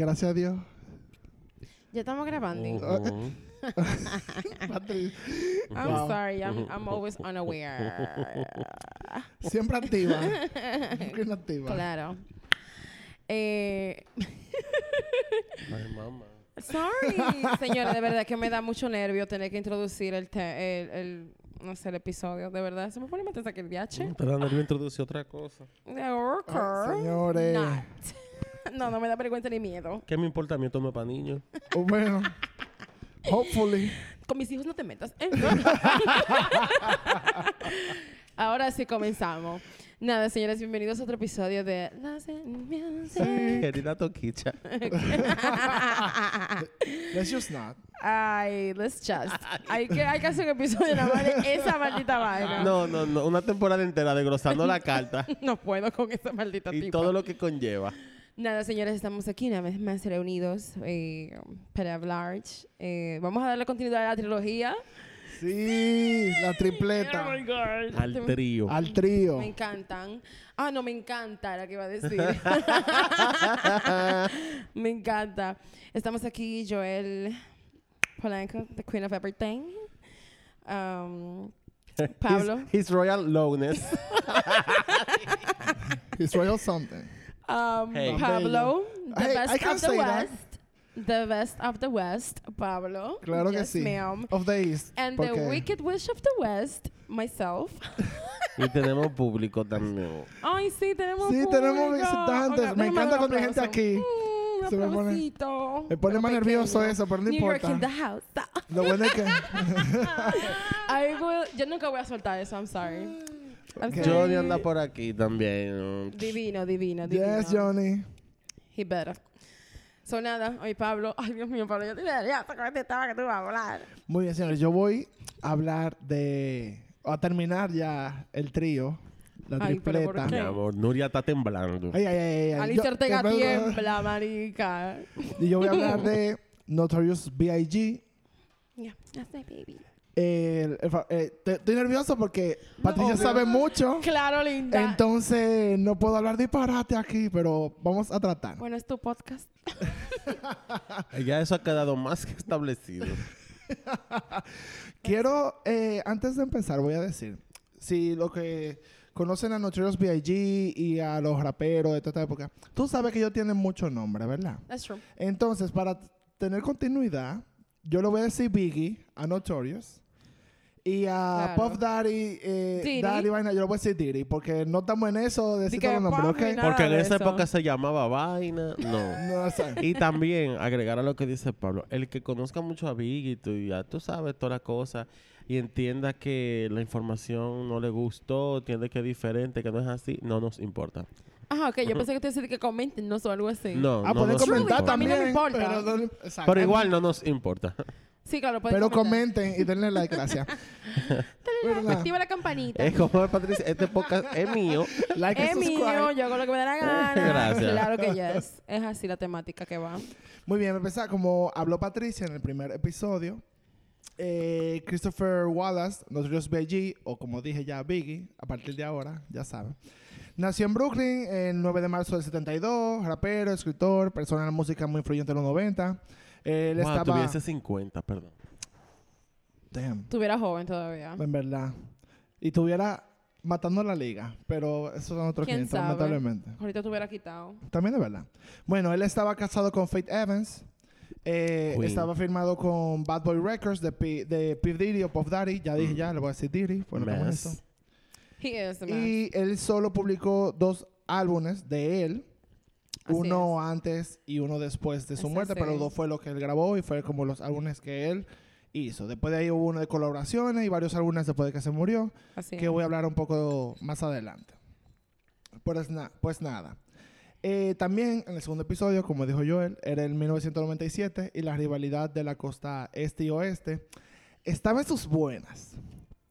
Gracias a Dios. Ya estamos grabando. Ujú. Patri, I'm Wow. sorry, I'm, I'm always unaware. siempre activa. Nunca inactiva. claro. Eh, Ay, mamá. sorry, señora, de verdad que me da mucho nervio tener que introducir el, te- el, el- no sé, el episodio. De verdad, se me pone más que el viaje. Te da nervio introducir otra cosa. Ay, señores. Not. No, no me da vergüenza ni miedo. ¿Qué me importa a mí? Esto no es para niños. Oh, bueno. Hopefully. Con mis hijos no te metas. ¿eh? Ahora sí comenzamos. Nada, señores, bienvenidos a otro episodio de Las. Querida Toquicha. Let's just not. Ay, let's just. Hay que, hay que hacer un episodio nada más de esa maldita vaina. No, no, no. Una temporada entera desglosando la carta No puedo con esa maldita y tipa. todo lo que conlleva. Nada, señores, estamos aquí una vez más reunidos eh, para hablar. Eh, vamos a darle continuidad a la trilogía. Sí, la tripleta. Oh my God. Al trío. Al trío. Me encantan. Ah, no, me encanta la que iba a decir. me encanta. Estamos aquí, Joel Polanco, the Queen of Everything. Um, Pablo. His, his Royal Lowness. His Royal Something. Um, Hey. Pablo, the Hey, best I can of the say that. West. The best of the West, Pablo. Claro que Yes, sí. ma'am. Of the East. And porque the Wicked Witch of the West, myself. y tenemos público también. Ay, sí, tenemos Sí, tenemos público. visitantes. Me déjame encanta dar un cuando hay gente aplauso. aquí. Mm, un Se me pone- aplausito. Me pone Pero más nervioso pequeño. eso, pero no New York importa. in the house. Lo bueno es que. I will- yo nunca voy a soltar eso, I'm sorry. Johnny anda por aquí también. Divino, divino, divino. yes, Johnny. He better. So nada, hoy Pablo, ay Dios mío, Pablo, yo te ya te estaba que tú ibas a hablar. Muy bien, señores. Yo voy a hablar de. A terminar ya el trío. La Ay, pero ¿por tripleta. qué? Mi amor, Nuria está temblando. Ay, ay, ay, ay. Alicia Ortega tiembla, marica. Y yo voy a hablar de Notorious B.I.G. Yeah, that's my baby. El- el fa- eh, te- estoy nervioso porque Patricia obvio. sabe mucho. Claro, linda. Entonces no puedo hablar disparate aquí, pero vamos a tratar. bueno, es tu podcast. Ya eso ha quedado más que establecido. Quiero, eh, antes de empezar, voy a decir, si lo que conocen a Notorious B.I.G. y a los raperos de toda esta época, tú sabes que ellos tienen mucho nombre, ¿verdad? That's true. Entonces, para tener continuidad, yo le voy a decir Biggie a Notorious. Y a Claro. Puff Daddy, eh. Daddy vaina, yo le voy a decir Diddy, porque no estamos en eso de decir los nombres, ¿ok? Porque en esa eso. época se llamaba vaina. No. No, o sea, Y también agregar a lo que dice Pablo, el que conozca mucho a Biggie, tú ya tú sabes toda la cosa y entienda que la información no le gustó, entiende que es diferente, que no es así, no nos importa. Ajá, ok, yo pensé que te decía que comenten, no o algo así. No, ah, no pueden nos comentar a mí no me también. importa. Pero, no- exacto. Pero igual no nos importa. Sí, claro, pueden Pero comentar. comenten y denle like, gracias. Nada, Activa la campanita. es como Patricia, este podcast es mío. like Es mío, subscribe. yo hago lo que me da la gana. Gracias. Claro que yes. Es así la temática que va. Muy bien, empezar como habló Patricia en el primer episodio. eh, Christopher Wallace, Notorious B.I.G., o como dije ya, Biggie, a partir de ahora, ya saben. Nació en Brooklyn el 9 de marzo del 72, rapero, escritor, persona de la música muy influyente en los 90. Él Wow, estaba... tuviese 50, perdón. Damn, Tuviera joven todavía. en verdad. Y estuviera matando la liga, pero eso son otros ¿Quién 500, sabe? lamentablemente. Ahorita tuviera quitado. También de verdad. Bueno, él estaba casado con Faith Evans. Eh, estaba firmado con Bad Boy Records de, P de P. Diddy o Puff Daddy. Ya dije ya, le voy a decir Diddy. Bueno, estamos en Y él solo publicó dos álbumes de él. Así uno antes y uno después de su Es muerte, así. pero los dos fue lo que él grabó y fue como los álbumes que él hizo. Después de ahí hubo uno de colaboraciones y varios álbumes después de que se murió Así que es. voy a hablar un poco más adelante. Pues, na- pues nada. Eh, también en el segundo episodio, como dijo Joel, era el 1997 y la rivalidad de la costa este y oeste estaba en sus buenas.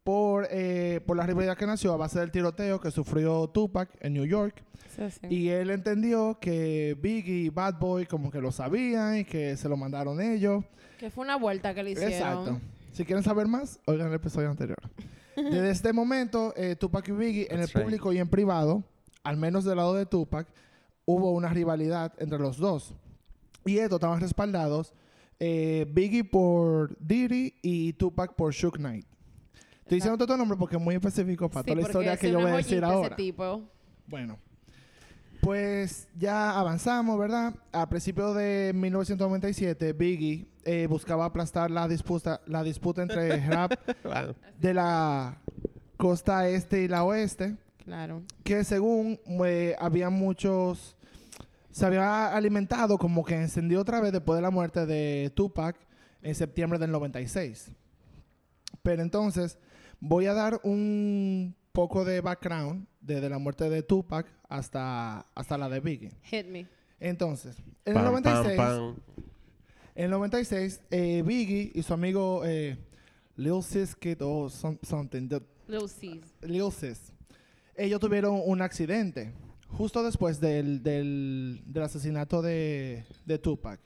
Por, eh, por la rivalidad que nació a base del tiroteo que sufrió Tupac en New York. Sí, sí. Y él entendió que Biggie y Bad Boy como que lo sabían y que se lo mandaron ellos. Que fue una vuelta que le hicieron. Exacto. Si quieren saber más, oigan el episodio anterior. Desde este momento, eh, Tupac y Biggie en el That's right. público y en privado, al menos del lado de Tupac, hubo una rivalidad entre los dos. Y esto estaban respaldados eh, Biggie por Diddy y Tupac por Shook Knight. Estoy diciendo todo nombre porque es muy específico para Sí, toda la historia que yo voy a decir joyita, ese ahora. tipo. Bueno, pues ya avanzamos, ¿verdad? A principios de 1997, Biggie eh, buscaba aplastar la disputa, la disputa entre rap Wow. de la costa este y la oeste, Claro. que según eh, había muchos, se había alimentado como que encendió otra vez después de la muerte de Tupac en septiembre del 96. Pero entonces voy a dar un poco de background desde la muerte de Tupac hasta, hasta la de Biggie. Hit me. Entonces, en el Pam, 96, pam, pam. en el 96 eh, Biggie y su amigo eh, Lil Sis Kid o some- something, the-. Lil Sis, ellos tuvieron un accidente justo después del, del, del asesinato de, de Tupac,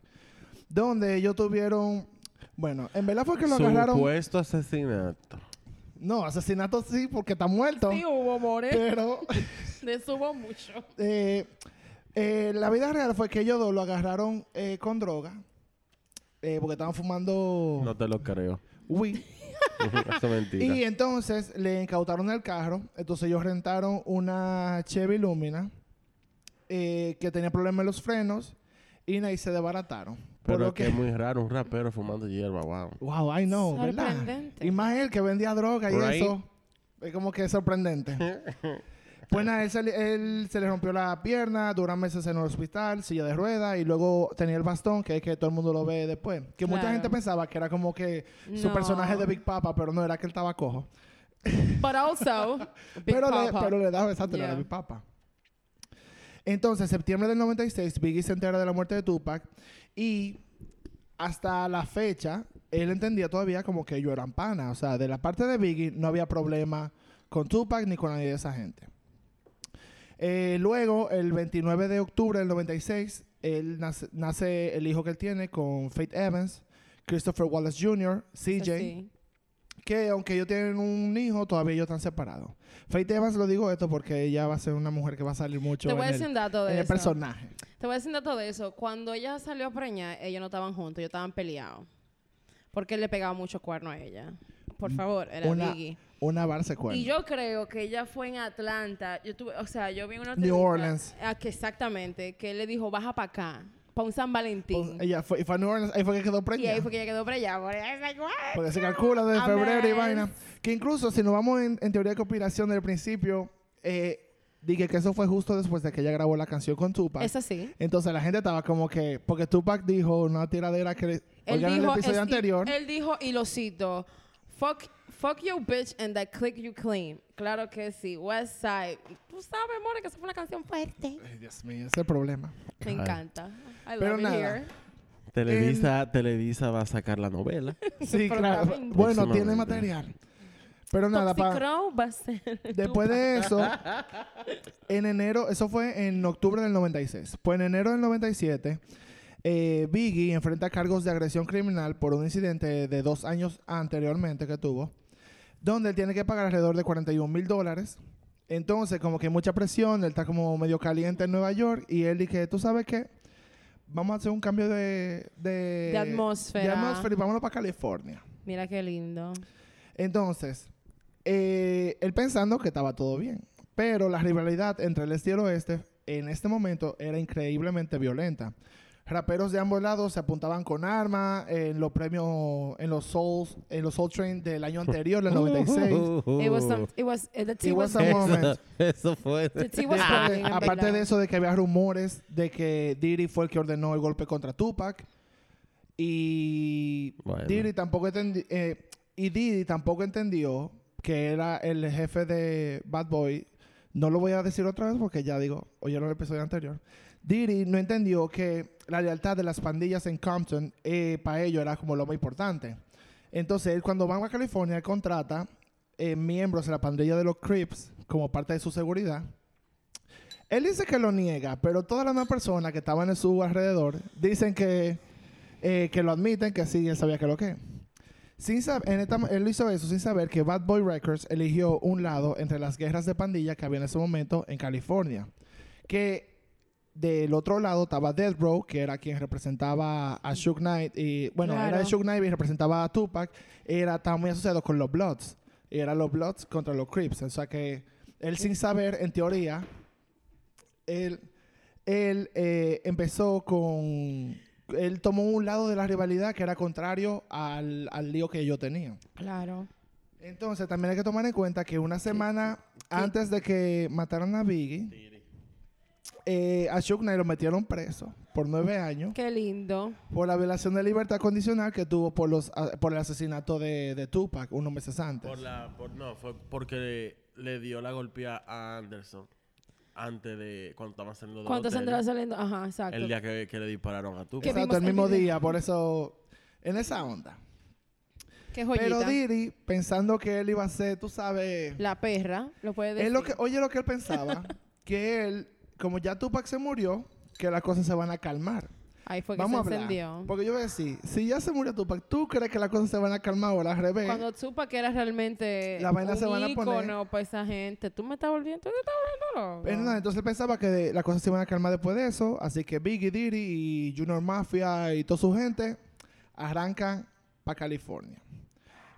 donde ellos tuvieron, bueno, en verdad fue que lo agarraron, Supuesto asesinato. No, asesinato sí, porque está muerto, Sí hubo, more. pero De eso hubo mucho. eh, eh, la vida real fue que ellos dos lo agarraron eh, con droga, eh, porque estaban fumando No te lo creo. weed. Eso es mentira. Y entonces le incautaron el carro. Entonces ellos rentaron una Chevy Lumina eh, que tenía problemas en los frenos y ahí se desbarataron. Por Pero que es muy raro un rapero fumando hierba, wow. Wow, I know, ¿verdad? Sorprendente. Y más él que vendía droga y Right. eso. Es como que sorprendente. pues nada, él se, le- él se le rompió la pierna, duran meses en el hospital, silla de ruedas, y luego tenía el bastón, que es que todo el mundo lo ve después. Que mucha gente pensaba que era como que su No. personaje de Big Papa, pero no era que él estaba cojo. But also, Big pero, le, pero le daba exacto, le Yeah. daba mi papa. Entonces, septiembre del 96, Biggie se entera de la muerte de Tupac y hasta la fecha, él entendía todavía como que ellos eran panas. O sea, de la parte de Biggie no había problema con Tupac ni con nadie de esa gente. Eh, luego, el 29 de octubre del 96, él nace, nace el hijo que él tiene con Faith Evans, Christopher Wallace Jr., CJ. Que aunque ellos tienen un hijo, todavía ellos están separados. Faith Evans lo digo esto porque ella va a ser una mujer que va a salir mucho Te voy a en, decir el, un dato en de el personaje. Te voy a decir un dato de eso. Cuando ella salió a preñar, ellos no estaban juntos, ellos estaban peleados. Porque él le pegaba mucho cuerno a ella. Por favor, era Mm, Una- Biggie. Una cuenta. Y yo creo que ella fue en Atlanta. Yo tuve, o sea, yo vi una New Orleans. Que exactamente, que él le dijo, baja para acá, para un San Valentín. Ella fue, y fue a New Orleans, ahí fue que quedó y preñada. ahí fue que ella quedó preñada. Eso? Porque se calcula desde febrero y vaina. Que incluso si nos vamos en, en teoría de conspiración del principio, eh, dije que eso fue justo después de que ella grabó la canción con Tupac. Es así. Entonces la gente estaba como que, porque Tupac dijo una tiradera que, Él oigan el dijo, episodio es- anterior, él dijo, y lo cito, fuck, fuck your bitch and that click you clean. Claro que sí, West Side. Tú sabes, more, que esa fue una canción fuerte. Ay, Dios mío, ese es el problema. Me Ay. encanta. I Pero love it nada. here. Televisa, Televisa va a sacar la novela. Sí, claro. Bueno, tiene material. Pero nada, Toxic pa- Crow va a ser. después de eso, en enero, eso fue en octubre del 96. Pues en enero del 97, eh, Biggie enfrenta cargos de agresión criminal por un incidente de dos años anteriormente que tuvo, donde él tiene que pagar alrededor de 41 mil dólares. Entonces, como que hay mucha presión, él está como medio caliente en Nueva York y él dice, ¿tú sabes qué? Vamos a hacer un cambio de... De, De atmósfera. de atmósfera y vámonos para California. Mira qué lindo. Entonces, eh, él pensando que estaba todo bien. Pero la rivalidad entre el este y el oeste en este momento era increíblemente violenta. Raperos de ambos lados se apuntaban con armas en los premios, en los Souls, en los Soul Train del año anterior, del 96. It was some, it was, eh, the tea It was was, a eso, moment. eso fue. the tea was Después, en aparte de eso, de que había rumores de que Diddy fue el que ordenó el golpe contra Tupac. Y Bueno. Diddy tampoco entendi- eh, y Diddy tampoco entendió que era el jefe de Bad Boy. No lo voy a decir otra vez porque ya digo, oyeron el episodio anterior. Diddy no entendió que la lealtad de las pandillas en Compton para ellos era como lo más importante. Entonces, cuando van a California, él contrata eh, miembros de la pandilla de los Crips como parte de su seguridad. Él dice que lo niega, pero todas las demás personas que estaban en su alrededor dicen que, eh, que lo admiten, que sí, él sabía que lo que. Sin él hizo eso sin saber que Bad Boy Records eligió un lado entre las guerras de pandilla que había en ese momento en California. Que del otro lado estaba Death Row, que era quien representaba a Suge Knight. Y, bueno, era de Claro. Suge Knight y representaba a Tupac. Era, estaba muy asociado con los Bloods. Y era los Bloods contra los Crips. O sea que él sin saber, en teoría, él, él eh, empezó con... Él tomó un lado de la rivalidad que era contrario al, al lío que ellos tenían. Claro. Entonces, también hay que tomar en cuenta que una semana antes de que mataran a Biggie, eh, a Knight lo metieron preso por nueve años Qué lindo. por la violación de libertad condicional que tuvo por los a- por el asesinato de, de Tupac unos meses antes. Por la, por, no, fue porque le, le dio la golpea a Anderson antes de cuando estaban saliendo del ¿Cuánto se hotel, andaba saliendo? Ajá, exacto. El día que, que le dispararon a Tupac. Que Exacto, vimos el el mismo día, por eso, en esa onda. Qué joyita. Pero Diddy, pensando que él iba a ser, tú sabes, La perra, lo puede decir. él lo que, oye lo que él pensaba, que él, como ya Tupac se murió, que las cosas se van a calmar. Ahí fue que Vamos se encendió. Porque yo voy a decir, si ya se murió Tupac, ¿tú crees que las cosas se van a calmar ahora al revés? Cuando que era realmente La vaina un se van a poner- para esa gente, tú me estás volviendo, tú te estás volviendo loco. Nada, entonces él pensaba que de- las cosas se iban a calmar después de eso, así que Biggie, Diddy y Junior Mafia y toda su gente arrancan para California.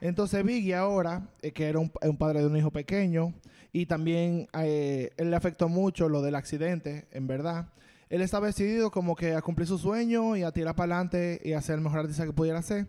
Entonces Biggie ahora, eh, que era un, un padre de un hijo pequeño, y también eh, él le afectó mucho lo del accidente, en verdad. Él estaba decidido como que a cumplir su sueño y a tirar para adelante y a ser el mejor artista que pudiera ser.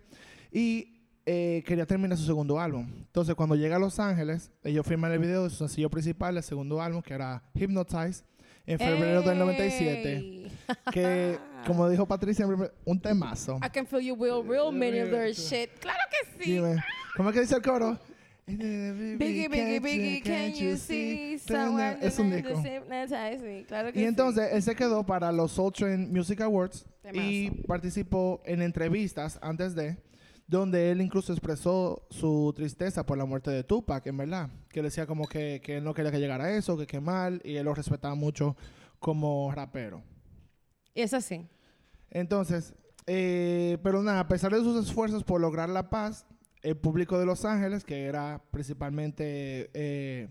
Y eh, quería terminar su segundo álbum. Entonces cuando llega a Los Ángeles, ellos firman el video de su sencillo principal, el segundo álbum, que era Hypnotize, en febrero del 97. Ey. Que, como dijo Patricia, un temazo. I can feel you will real many of their shit. Claro que sí. Dime, ¿cómo es que dice el coro? Biggie, biggie, biggie, can you see someone Es un disco. me? Claro que Y sí. entonces él se quedó para los Soul Train Music Awards y participó en entrevistas antes de, donde él incluso expresó su tristeza por la muerte de Tupac, en verdad. Que decía como que, que él no quería que llegara a eso, que qué mal, y él lo respetaba mucho como rapero. Y es así. Entonces, eh, pero nada, a pesar de sus esfuerzos por lograr la paz, el público de Los Ángeles, que era principalmente eh,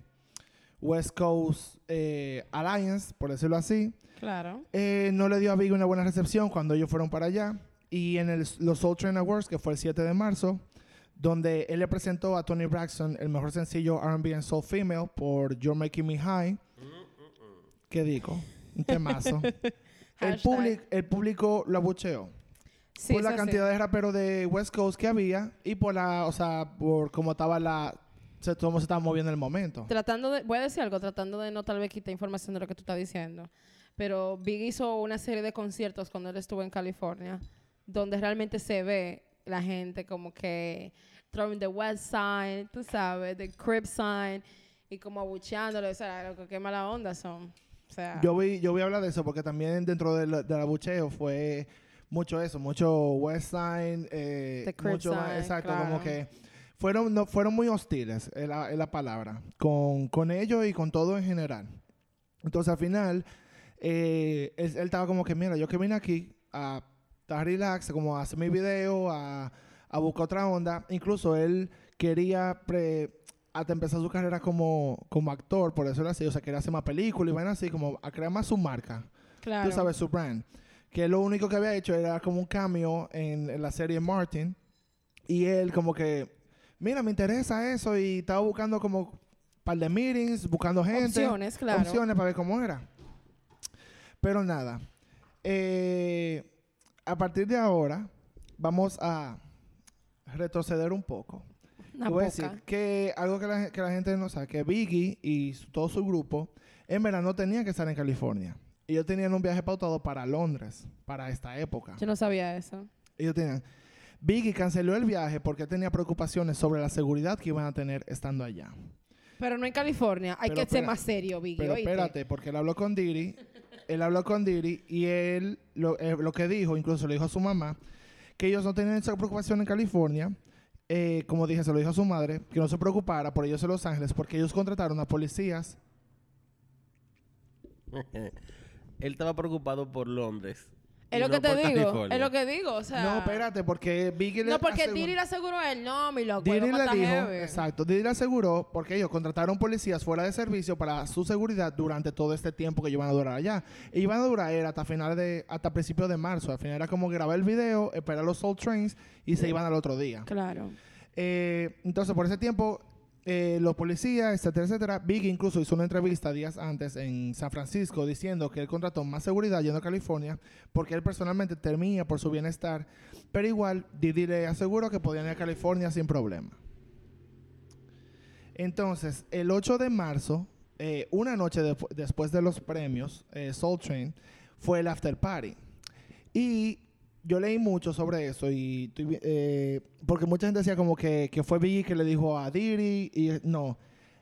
West Coast eh, Alliance, por decirlo así, Claro. eh, no le dio a Biggie una buena recepción cuando ellos fueron para allá. Y en el- los Soul Train Awards, que fue el 7 de marzo, donde él le presentó a Tony Braxton el mejor sencillo R&B and Soul Female por You're Making Me High. ¿Qué digo? Un temazo. el, public- el público lo abucheó Sí, por la cantidad de raperos de West Coast que había y por la, o sea, por cómo estaba la, se, cómo se estaba moviendo en el momento. Tratando de, voy a decir algo, tratando de no tal vez quitar información de lo que tú estás diciendo. Pero Big hizo una serie de conciertos cuando él estuvo en California, donde realmente se ve la gente como que throwing the west sign, tú sabes, the crib sign, y como abucheándole, o sea, lo que qué mala onda son. O sea, Yo voy, yo voy a hablar de eso porque también dentro del, del abucheo fue mucho eso, mucho West Side, eh, mucho más- sign, exacto, claro. como que fueron, no, fueron muy hostiles, es la, es la palabra, con, con ellos y con todo en general. Entonces al final, eh, él, él estaba como que, mira, yo que vine aquí a estar relax, como a hacer mi video, a, a buscar otra onda. Incluso él quería pre- hasta empezar su carrera como, como actor, por decirlo así. O sea, quería hacer más películas y van así, como a crear más su marca. claro. Tú sabes, su brand. Que lo único que había hecho era como un cambio en, en la serie Martin. Y él como que, mira, me interesa eso. Y estaba buscando como un par de meetings, buscando gente. Opciones, claro. Opciones para ver cómo era. Pero nada. Eh, a partir de ahora, vamos a retroceder un poco. Una voy a decir que algo que la, que la gente no sabe, que Biggie y su- todo su grupo, en verdad no tenían que estar en California. Ellos tenían un viaje pautado para Londres, para esta época. Yo no sabía eso. Ellos tenían... Biggie canceló el viaje porque tenía preocupaciones sobre la seguridad que iban a tener estando allá. Pero no en California. Hay Pero que ser más serio, Biggie. Pero ¿oíste? espérate, porque él habló con Diddy, él habló con Diddy y él lo, eh, lo que dijo, incluso le dijo a su mamá, que ellos no tenían esa preocupación en California, eh, como dije, se lo dijo a su madre, que no se preocupara por ellos en Los Ángeles, porque ellos contrataron a policías. Él estaba preocupado por Londres. Es lo no que te digo. California. Es lo que digo. O sea. no, espérate, porque Biggie le No, porque aseguró- Diddy le aseguró a él. No, mi loco. Diddy le dijo, heavy. exacto, Diddy le aseguró porque ellos contrataron policías fuera de servicio para su seguridad durante todo este tiempo que ellos iban a durar allá. Y iban a durar era hasta finales de, hasta principios de marzo. Al final era como grabar el video, esperar los Soul Trains y se iban al otro día. Claro. Eh, entonces, por ese tiempo, eh, los policías, etcétera, etcétera, Biggie incluso hizo una entrevista días antes en San Francisco diciendo que él contrató más seguridad yendo a California porque él personalmente temía por su bienestar, pero igual Diddy le aseguró que podían ir a California sin problema. Entonces, el 8 de marzo, eh, una noche después de los premios, eh, Soul Train, fue el after party. Y yo leí mucho sobre eso y eh, porque mucha gente decía como que, que fue Biggie que le dijo a Diddy y no.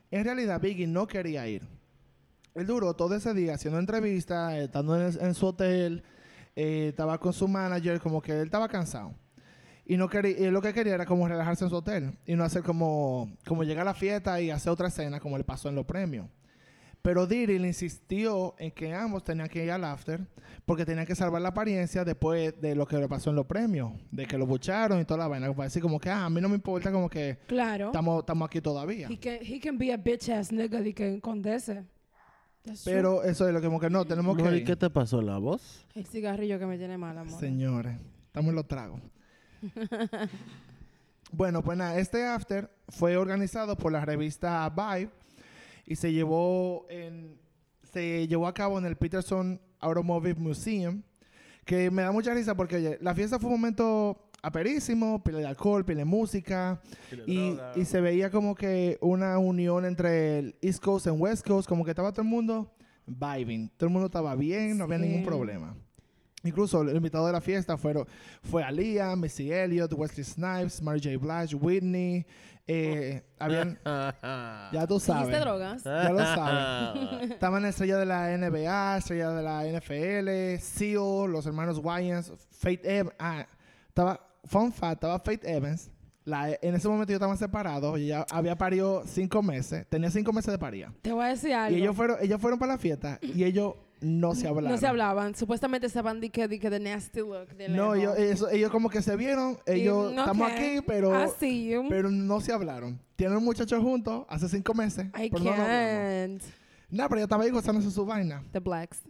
En realidad Biggie no quería ir. Él duró todo ese día haciendo entrevistas, eh, estando en, en su hotel, eh, estaba con su manager, como que él estaba cansado. Y no quería, y lo que quería era como relajarse en su hotel y no hacer como, como llegar a la fiesta y hacer otra escena como le pasó en los premios. Pero Diddy le insistió en que ambos tenían que ir al after porque tenían que salvar la apariencia después de lo que le pasó en los premios, de que lo bucharon y toda la vaina. Para decir como que, ah, a mí no me importa, como que Claro. estamos, estamos aquí todavía. He can, he can be a bitch ass nigga de que condese. True. Pero eso es lo que como que no, tenemos No, que ¿Y qué te pasó la voz? El cigarrillo que me tiene mal, amor. Señores, estamos en los tragos. bueno, pues nada, este after fue organizado por la revista Vibe y se llevó en se llevó a cabo en el Peterson Automobile Museum, que me da mucha risa porque oye, la fiesta fue un momento aperísimo, pila de alcohol, pila de música y, y se veía como que una unión entre el East Coast y West Coast, como que estaba todo el mundo vibing, todo el mundo estaba bien, no había ningún problema. Incluso el invitado de la fiesta fueron, fue Aliyah, Missy Elliott, Wesley Snipes, Mary J. Blige, Whitney. eh, habían, ya tú sabes. ¿Hiciste drogas? Ya lo sabes. Estaban estrellas de la NBA, estrellas de la NFL, Seal, los hermanos Wayans, Faith Evans. Ah, estaba, fun fact, estaba Faith Evans. La- en ese momento yo estaban separados. Ella había parido cinco meses. Tenía cinco meses de paría. Te voy a decir algo. Y ellos fueron, ellos fueron para la fiesta y ellos no se hablaron. No se hablaban. Supuestamente estaban de que, de que the nasty look. De No, ellos, eso- ellos como que se vieron. Ellos, estamos aquí, pero, you. pero no se hablaron. Tienen un muchacho juntos hace cinco meses. I pero no can't. No, pero yo estaba ahí gozándose su vaina. The blacks.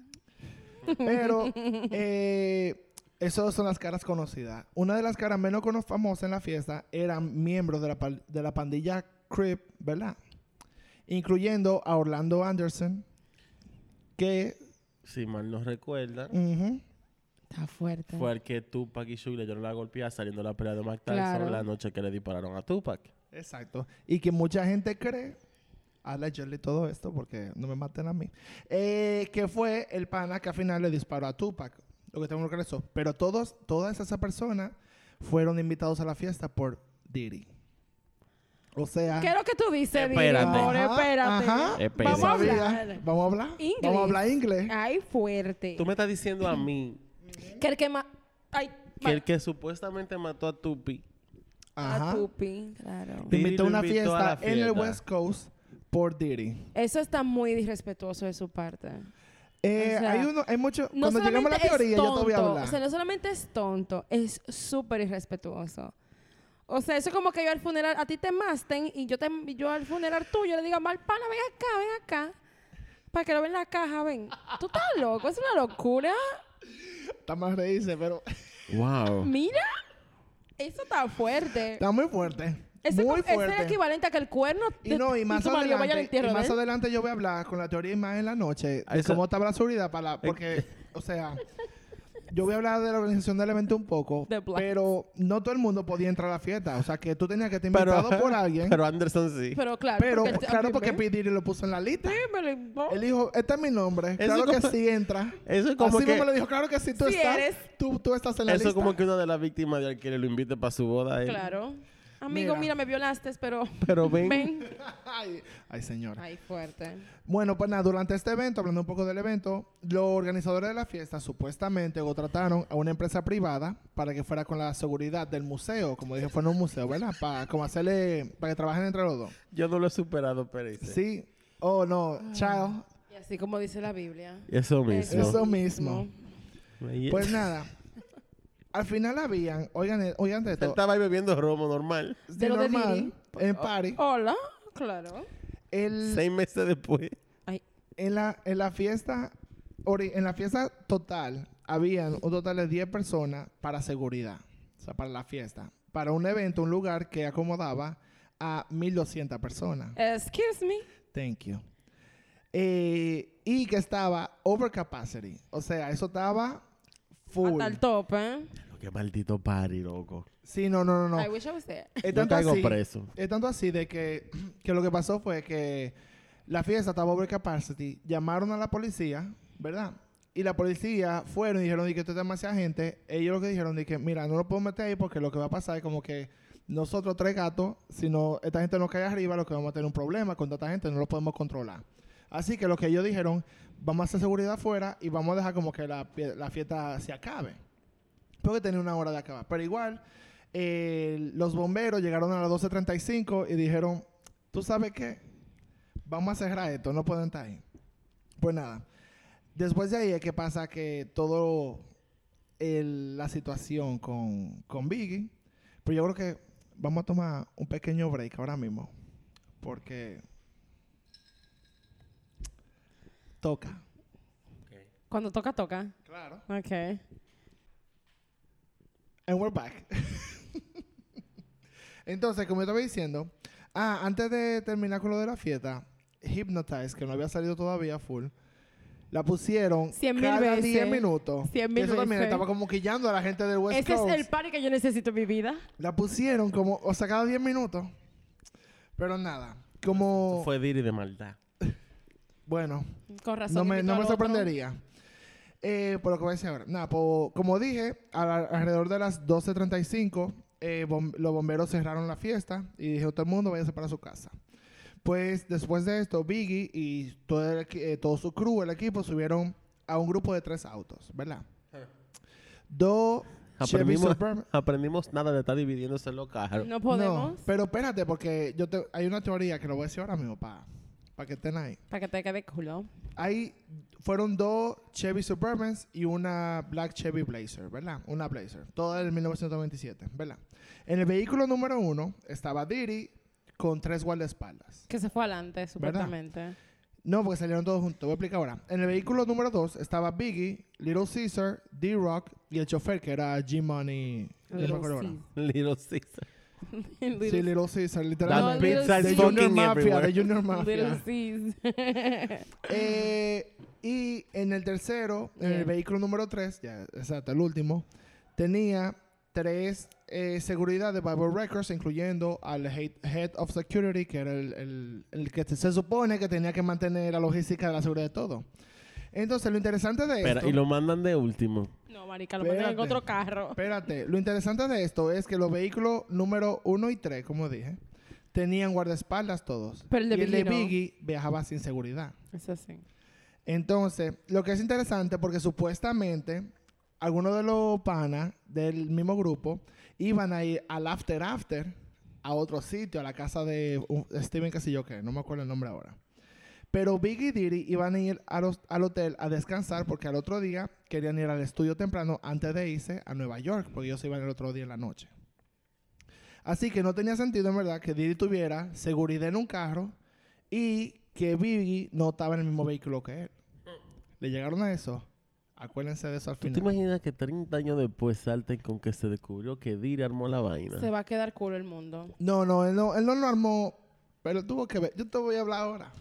Pero eh, esas son las caras conocidas. Una de las caras menos famosas en la fiesta eran miembros de la, de la pandilla Crip, ¿verdad? Incluyendo a Orlando Anderson, que Si mal no recuerda, ujú, Está fuerte. fue el que Tupac y Suge le dieron la golpeada saliendo de la pelea de Mike Tyson Claro. la noche que le dispararon a Tupac. Exacto. Y que mucha gente cree, allegedly todo esto, porque no me maten a mí, eh, que fue el pana que al final le disparó a Tupac. Lo que tengo que eso. Pero todos, todas esas personas fueron invitados a la fiesta por Diddy. O sea... ¿Qué es lo que tú dices, Espérate. amor? Ajá, Espérate. ajá. Espérate. Vamos a hablar. Vamos a hablar. Inglés. Vamos a hablar inglés. Ay, fuerte. Tú me estás diciendo a mí Que el que más... Ay, que el que supuestamente mató a Tupi Ajá. A Tupi, claro. Te invitó a una invitó a fiesta, en el fiesta. West Coast por Diddy. Eso está muy irrespetuoso de su parte. Eh, O sea, hay uno, hay mucho. No cuando lleguemos a la teoría, yo te voy a hablar. O sea, no solamente es tonto, es súper irrespetuoso. O sea, eso es como que yo al funeral, a ti te masten y yo, te, yo al funeral tuyo le diga, mal pana, ven acá, ven acá. Para que lo vean en la caja, ven. Tú estás loco, es una locura. Está más reírse, pero Wow. Mira, eso está fuerte. está muy fuerte. Ese muy es, fuerte. el equivalente a que el cuerno Y no, y más vaya adelante, entierro y más adelante yo voy a hablar con la teoría y más en la noche de eso- cómo estaba la seguridad para la, porque, o sea, yo voy a hablar de la organización del evento un poco, pero no todo el mundo podía entrar a la fiesta, o sea, que tú tenías que estar Pero, invitado por alguien, pero Anderson sí. Pero claro, pero porque claro porque ¿ves? P. Diddy lo puso en la lista. Sí, me lo. Él dijo, este es mi nombre, Eso claro que sí entra. Eso es como Así que mismo le dijo, claro que sí, tú estás, eres. tú, tú estás en la eso es lista. como que una de las víctimas de alquiler lo invite para su boda. él. Claro. Amigo, Mira. mira, me violaste, pero Pero ven. ven. Ay, ay, señora. Ay, fuerte. Bueno, pues nada, durante este evento, hablando un poco del evento, los organizadores de la fiesta supuestamente contrataron a una empresa privada para que fuera con la seguridad del museo, como dije, fue en un museo, ¿verdad? Para como hacerle, para que trabajen entre los dos. Yo no lo he superado, Pérez. Sí. Oh, no, child. Y así como dice la Biblia. Eso mismo. Eso mismo. Pues nada. Al final habían, oigan, oigan de Él esto, estaba ahí bebiendo romo normal. de lo normal, en party, Hola, claro. el, Seis meses después. Ay, en la, en la fiesta, ori- en la fiesta total, habían un total de 10 personas para seguridad, o sea, para la fiesta, para un evento, un lugar que acomodaba a 1200 personas. excuse me. Thank you. Eh, y que estaba over capacity, o sea, eso estaba full. Hasta el tope, ¿eh? Qué maldito party, loco. Sí, no, no, no, no. I wish I was there. Es Yo tanto caigo así- preso. Es tanto así de que, que lo que pasó fue que la fiesta estaba over capacity, llamaron a la policía, ¿verdad? Y la policía fueron y dijeron de que esto es demasiada gente. Ellos lo que dijeron de que, mira, no lo puedo meter ahí porque lo que va a pasar es como que nosotros tres gatos, si no, esta gente no cae arriba, lo que vamos a tener un problema con tanta gente, no lo podemos controlar. Así que lo que ellos dijeron, vamos a hacer seguridad afuera y vamos a dejar como que la, la fiesta se acabe. Porque tenía una hora de acabar. Pero igual, eh, los bomberos llegaron a las 12.35 y dijeron, ¿tú sabes qué? Vamos a cerrar esto, no pueden estar ahí. Pues nada, después de ahí es que pasa que todo el- la situación con, con Biggie, pero yo creo que vamos a tomar un pequeño break ahora mismo, porque toca. Cuando toca, toca. Claro. Ok. And we're back. Entonces, como yo estaba diciendo, ah, antes de terminar con lo de la fiesta, Hypnotize, que no había salido todavía full, la pusieron Cien mil cada veces. 10 minutos. Cien Y mil Eso también veces. estaba como quillando a la gente del West Ese Coast. es el party que yo necesito en mi vida. La pusieron como, o sea, cada 10 minutos. Pero nada, como, Eso fue Diri de maldad. bueno, Con razón. no me, no al me otro. sorprendería. Eh, por lo que voy a decir ahora. Nada, po- como dije, a la- alrededor de las 12.35, eh, bom- los bomberos cerraron la fiesta y dijeron todo el mundo váyase para su casa. Pues después de esto, Biggie y todo, el eh, todo su crew, el equipo, subieron a un grupo de tres autos, ¿verdad? Dos Aprendimos, aprendimos nada de estar dividiéndose los carros. No podemos. No, pero espérate, porque yo te- hay una teoría que lo voy a decir ahora mismo para que estén ahí. Para que te quede culo. Ahí fueron dos Chevy Suburbans y una Black Chevy Blazer, ¿verdad? Una Blazer. Toda en 1927, ¿verdad? En el vehículo número uno estaba Diddy con tres guardaespaldas. Que se fue adelante, supuestamente. No, porque salieron todos juntos. Voy a explicar ahora. En el vehículo número dos estaba Biggie, Little Caesar, D-Rock y el chofer que era G-Money. Little. Little Caesar. Little- Sí, Little Caesar, literalmente. Little pizza De is Caesar. Junior fucking Mafia, de Junior Mafia. Little Cs. Eh, y en el tercero, en el vehículo número 3, ya, exacto, el último, tenía tres eh, seguridad de Bible Records, incluyendo al head, head of security, que era el, el- el que se supone que tenía que mantener la logística de la seguridad de todo. Entonces, lo interesante de Espera, esto... y lo mandan de último. No, marica, lo mandan en Espérate. otro carro. Espérate, lo interesante de esto es que los vehículos número 1 y 3, como dije, tenían guardaespaldas todos. Pero el de y el de Biggie no. Biggie viajaba sin seguridad. Eso sí. Entonces, lo que es interesante porque supuestamente algunos de los panas del mismo grupo iban a ir al after after a otro sitio, a la casa de un- Steven qué sé yo qué, no me acuerdo el nombre ahora. Pero Biggie y Diddy iban a ir a los- al hotel a descansar porque al otro día querían ir al estudio temprano antes de irse a Nueva York, porque ellos iban el otro día en la noche. Así que no tenía sentido en verdad que Diddy tuviera seguridad en un carro y que Biggie no estaba en el mismo vehículo que él. ¿Le llegaron a eso? Acuérdense de eso al ¿Tú te final. imaginas que 30 años después salten con que se descubrió que Diri armó la vaina? Se va a quedar culo el mundo. No, no, él no, él no lo armó, pero tuvo que ver. Yo te voy a hablar ahora.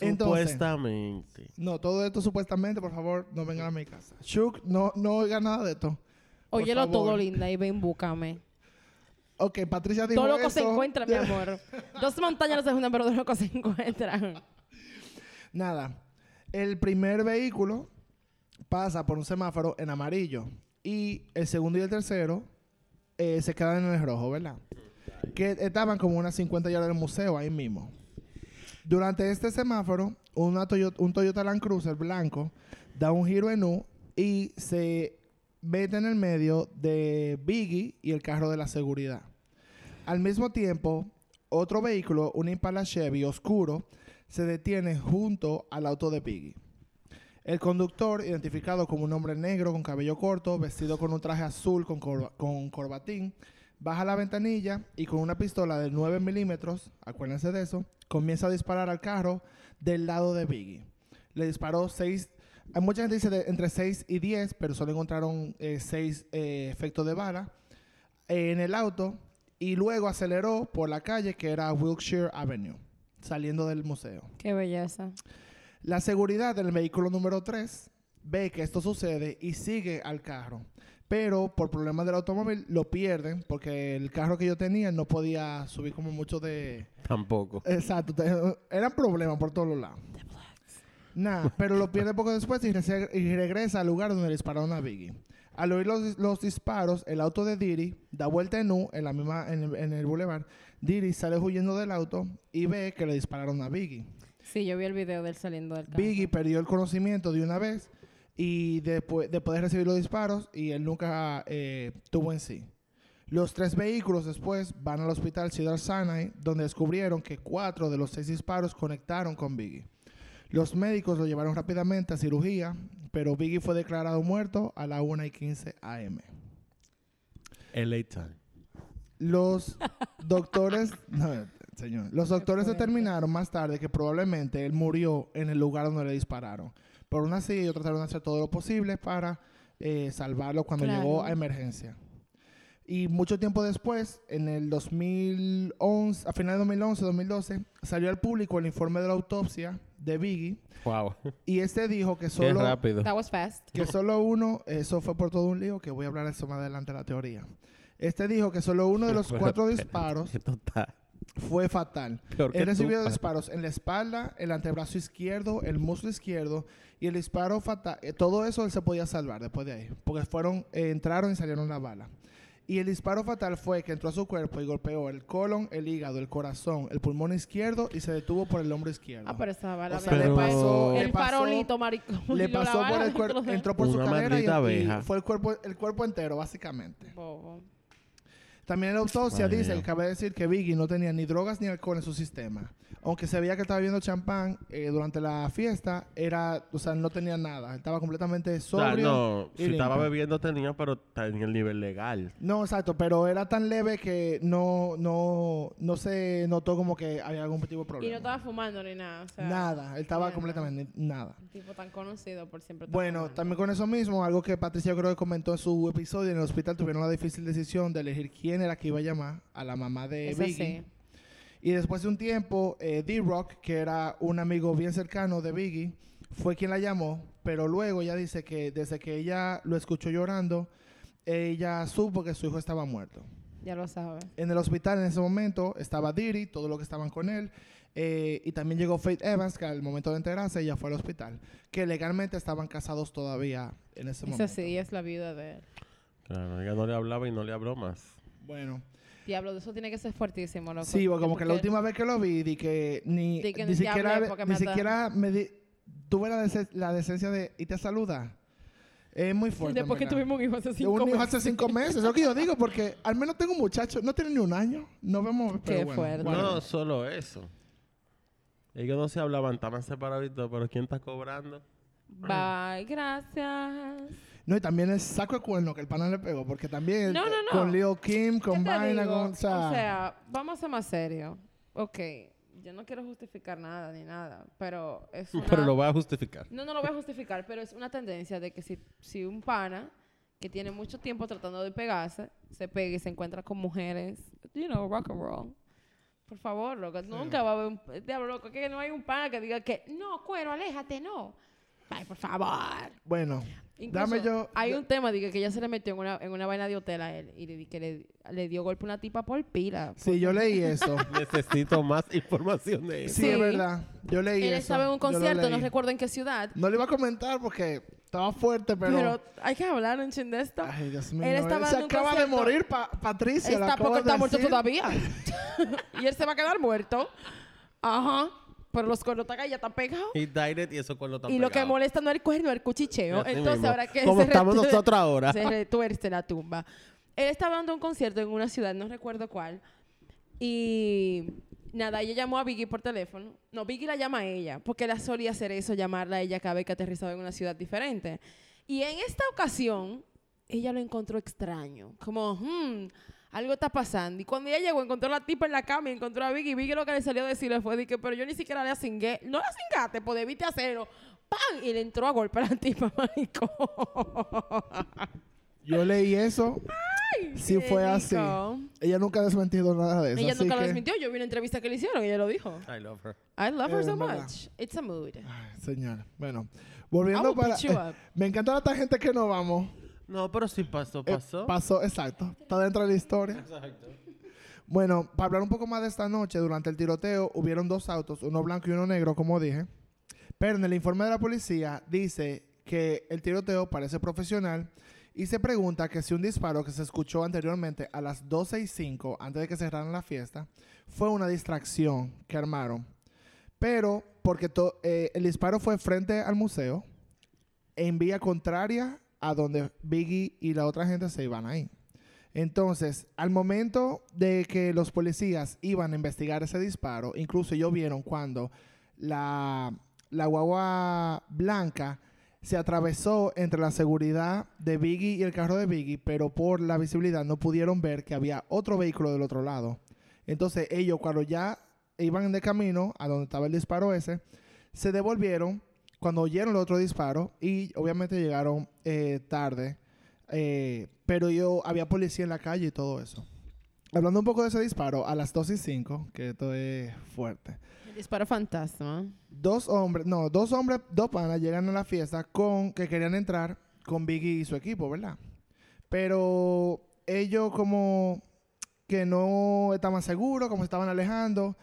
Entonces- Supuestamente. No, todo esto supuestamente, por favor, no vengan a mi casa. Shuk, no, no oiga nada de esto. Por Óyelo favor. todo, linda, y ven, búscame. Ok, Patricia dijo Todo loco se eso. encuentra, mi amor. Dos montañas no se juntan, pero dos locos se encuentran. Nada. El primer vehículo pasa por un semáforo en amarillo. Y el segundo y el tercero eh, se quedan en el rojo, ¿verdad? Que estaban como unas 50 yardas del museo ahí mismo. Durante este semáforo, un Toyota Land Cruiser blanco da un giro en U y se mete en el medio de Biggie y el carro de la seguridad. Al mismo tiempo, otro vehículo, un Impala Chevy oscuro, se detiene junto al auto de Biggie. El conductor, identificado como un hombre negro con cabello corto, vestido con un traje azul con corbatín, baja la ventanilla y con una pistola de 9 milímetros, acuérdense de eso, comienza a disparar al carro del lado de Biggie. Le disparó 6, hay mucha gente dice de entre 6 y 10, pero solo encontraron 6 efectos de bala eh, en el auto y luego aceleró por la calle que era Wilshire Avenue, saliendo del museo. Qué belleza. La seguridad del vehículo número 3 ve que esto sucede y sigue al carro. Pero por problemas del automóvil lo pierden porque el carro que yo tenía no podía subir como mucho de... Tampoco. Exacto, te- eran problemas por todos los lados. Nada, pero lo pierde poco después y, rese- y regresa al lugar donde le dispararon a Biggie. Al oír los, los disparos, el auto de Diddy da vuelta en U en, la misma, en, el, en el boulevard. Diddy sale huyendo del auto y ve que le dispararon a Biggie. Sí, yo vi el video de él saliendo del carro. Biggie perdió el conocimiento de una vez y después, después de recibir los disparos y él nunca eh, tuvo en sí. Los tres vehículos después van al hospital Cedar Sinai donde descubrieron que cuatro de los seis disparos conectaron con Biggie. Los médicos lo llevaron rápidamente a cirugía, pero Biggie fue declarado muerto a la 1 y 15 am. LA Time. Los doctores, no, señor, los doctores determinaron más tarde que probablemente él murió en el lugar donde le dispararon. Por una así, ellos trataron de hacer todo lo posible para eh, salvarlo cuando Claro. llegó a emergencia. Y mucho tiempo después, en el 2011, a finales de 2011, 2012, salió al público el informe de la autopsia de Biggie Wow. y este dijo que Qué solo rápido. That was fast. que solo uno, eso fue por todo un lío, que voy a hablar de eso más adelante la teoría. Este dijo que solo uno de los cuatro disparos está fue fatal. peor que Él recibió tú, disparos en la espalda, el antebrazo izquierdo, el muslo izquierdo y el disparo fatal. eh, todo eso él se podía salvar después de ahí, porque fueron, eh, entraron y salieron las balas. Y el disparo fatal fue que entró a su cuerpo y golpeó el colon, el hígado, el corazón, el pulmón izquierdo y se detuvo por el hombro izquierdo. Ah, pero esa bala O sea, me- le pasó- le el pasó- farolito, maricón. Le la pasó por bala el cuerpo, entró por su Una cadera y, y fue el cuerpo, el cuerpo entero, básicamente. Bobo. También en la autopsia Madre dice, mía. cabe decir que Biggie no tenía ni drogas ni alcohol en su sistema. Aunque se veía que estaba bebiendo champán eh, durante la fiesta, era, o sea, no tenía nada. Estaba completamente O sea, sobrio. no, y si estaba bebiendo tenía, pero tenía el nivel legal. No, exacto, pero era tan leve que no, no, no se notó como que había algún tipo de Y problema. no estaba fumando ni nada. O sea, nada, él estaba completamente nada. Un tipo tan conocido por siempre. estar Bueno, fumando. también con eso mismo, algo que Patricia creo que comentó en su episodio, en el hospital tuvieron la difícil decisión de elegir quién era que iba a llamar a la mamá de Eso Biggie. sí. Y después de un tiempo, eh, D-Rock, que era un amigo bien cercano de Biggie, fue quien la llamó, pero luego ella dice que desde que ella lo escuchó llorando, ella supo que su hijo estaba muerto. Ya lo sabes. En el hospital en ese momento estaba Diddy, todos los que estaban con él, eh, y también llegó Faith Evans, que al momento de enterarse ella fue al hospital, que legalmente estaban casados todavía en ese Esa momento. sí es la vida de él. Claro, ella no le hablaba y no le habló más. Bueno, Diablo, de eso tiene que ser fuertísimo, loco. sí, porque como que la última vez que lo vi, di que ni, Di que ni ni siquiera, ni me siquiera me di- tuve la, dece- la decencia de y te saluda. Es muy fuerte. Después que tuvimos un hijo hace cinco un hijo meses. hace cinco meses, es lo que yo digo, porque al menos tengo un muchacho, no tiene ni un año, no vemos, pero Qué bueno, fuerte. bueno. No, solo eso. Ellos no se hablaban, estaban separados y todo, pero ¿quién está cobrando? Bye, gracias. No, y también el saco de cuerno que el pana le pegó, porque también No, no, no. con Lil Kim, ¿Qué con vaina, con, o sea, vamos a ser más serios. Ok, yo no quiero justificar nada ni nada, pero es una... Pero lo voy a justificar. No, no lo voy a justificar, pero es una tendencia de que si, si un pana que tiene mucho tiempo tratando de pegarse, se pega y se encuentra con mujeres, you know, rock and roll. Por favor, loco, nunca va a haber un... Diablo, loco, que no hay un pana que diga que, no, cuero, aléjate, no. Ay, por favor. bueno, Incluso dame yo, Hay yo- un tema de que, ella se le metió en una, en una vaina de hotel a él y le, que le, le dio golpe a una tipa por pila. sí, yo leí eso, Necesito más información de eso. sí, Sí. es verdad, yo leí Él eso. estaba en un concierto, no recuerdo en qué ciudad. No le iba a comentar porque Estaba fuerte, pero... Pero hay que hablar un chin de esto. Ay, Dios mío. Él estaba se dando un acaba de morir, Pa- Patricia. Está porque de está muerto decir. todavía. y él se va a quedar muerto. Ajá. Pero los ahí, ya están pegados. Y Direct y eso con lo Y lo que molesta no es el cuerno, el cuchicheo. Así Entonces, mismo. ahora que Como estamos nosotros ahora. Se retuerce la tumba. Él estaba dando un concierto en una ciudad, no recuerdo cuál. Y nada, ella llamó a Biggie por teléfono. No, Biggie la llama a ella, porque él solía hacer eso, llamarla a ella cada vez que aterrizaba en una ciudad diferente. Y en esta ocasión, ella lo encontró extraño. Como, hmm, algo está pasando. Y cuando ella llegó, encontró a la tipa en la cama y encontró a Biggie. Biggie lo que le salió a decirle fue, que, pero yo ni siquiera la cingué. No la cingaste, pues debiste hacerlo. ¡Pam! Y le entró a golpe a la tipa, marico. Yo leí eso. sí qué fue así. rico. Ella nunca ha desmentido nada de eso. Ella así nunca lo que- desmintió. Yo vi una entrevista que le hicieron y ella lo dijo. I love her. I love her Eh, so verdad. much. It's a mood. Ay, señora. Bueno, volviendo para... up. me encanta la tangente que nos vamos. No, pero sí pasó, Eh, pasó. pasó, exacto. Está dentro de la historia. Exacto. Bueno, para hablar un poco más de esta noche, durante el tiroteo hubieron dos autos, uno blanco y uno negro, como dije. Pero en el informe de la policía dice que el tiroteo parece profesional y se pregunta que si un disparo que se escuchó anteriormente a las 12 y 5, antes de que cerraran la fiesta, fue una distracción que armaron. Pero porque to- eh, el disparo fue frente al museo, en vía contraria a donde Biggie y la otra gente se iban ahí. Entonces, al momento de que los policías iban a investigar ese disparo, incluso ellos vieron cuando la, la guagua blanca se atravesó entre la seguridad de Biggie y el carro de Biggie, pero por la visibilidad no pudieron ver que había otro vehículo del otro lado. Entonces, ellos cuando ya iban de camino a donde estaba el disparo ese, se devolvieron cuando oyeron el otro disparo y obviamente llegaron eh, tarde. Eh, pero yo había policía en la calle y todo eso. Hablando un poco de ese disparo, a las 2 y 5, que esto es fuerte. El disparo fantasma. Dos hombres, no, dos hombres, dos panas llegan a la fiesta con que querían entrar con Biggie y su equipo, ¿verdad? Pero ellos como que no estaban seguros, como estaban alejando.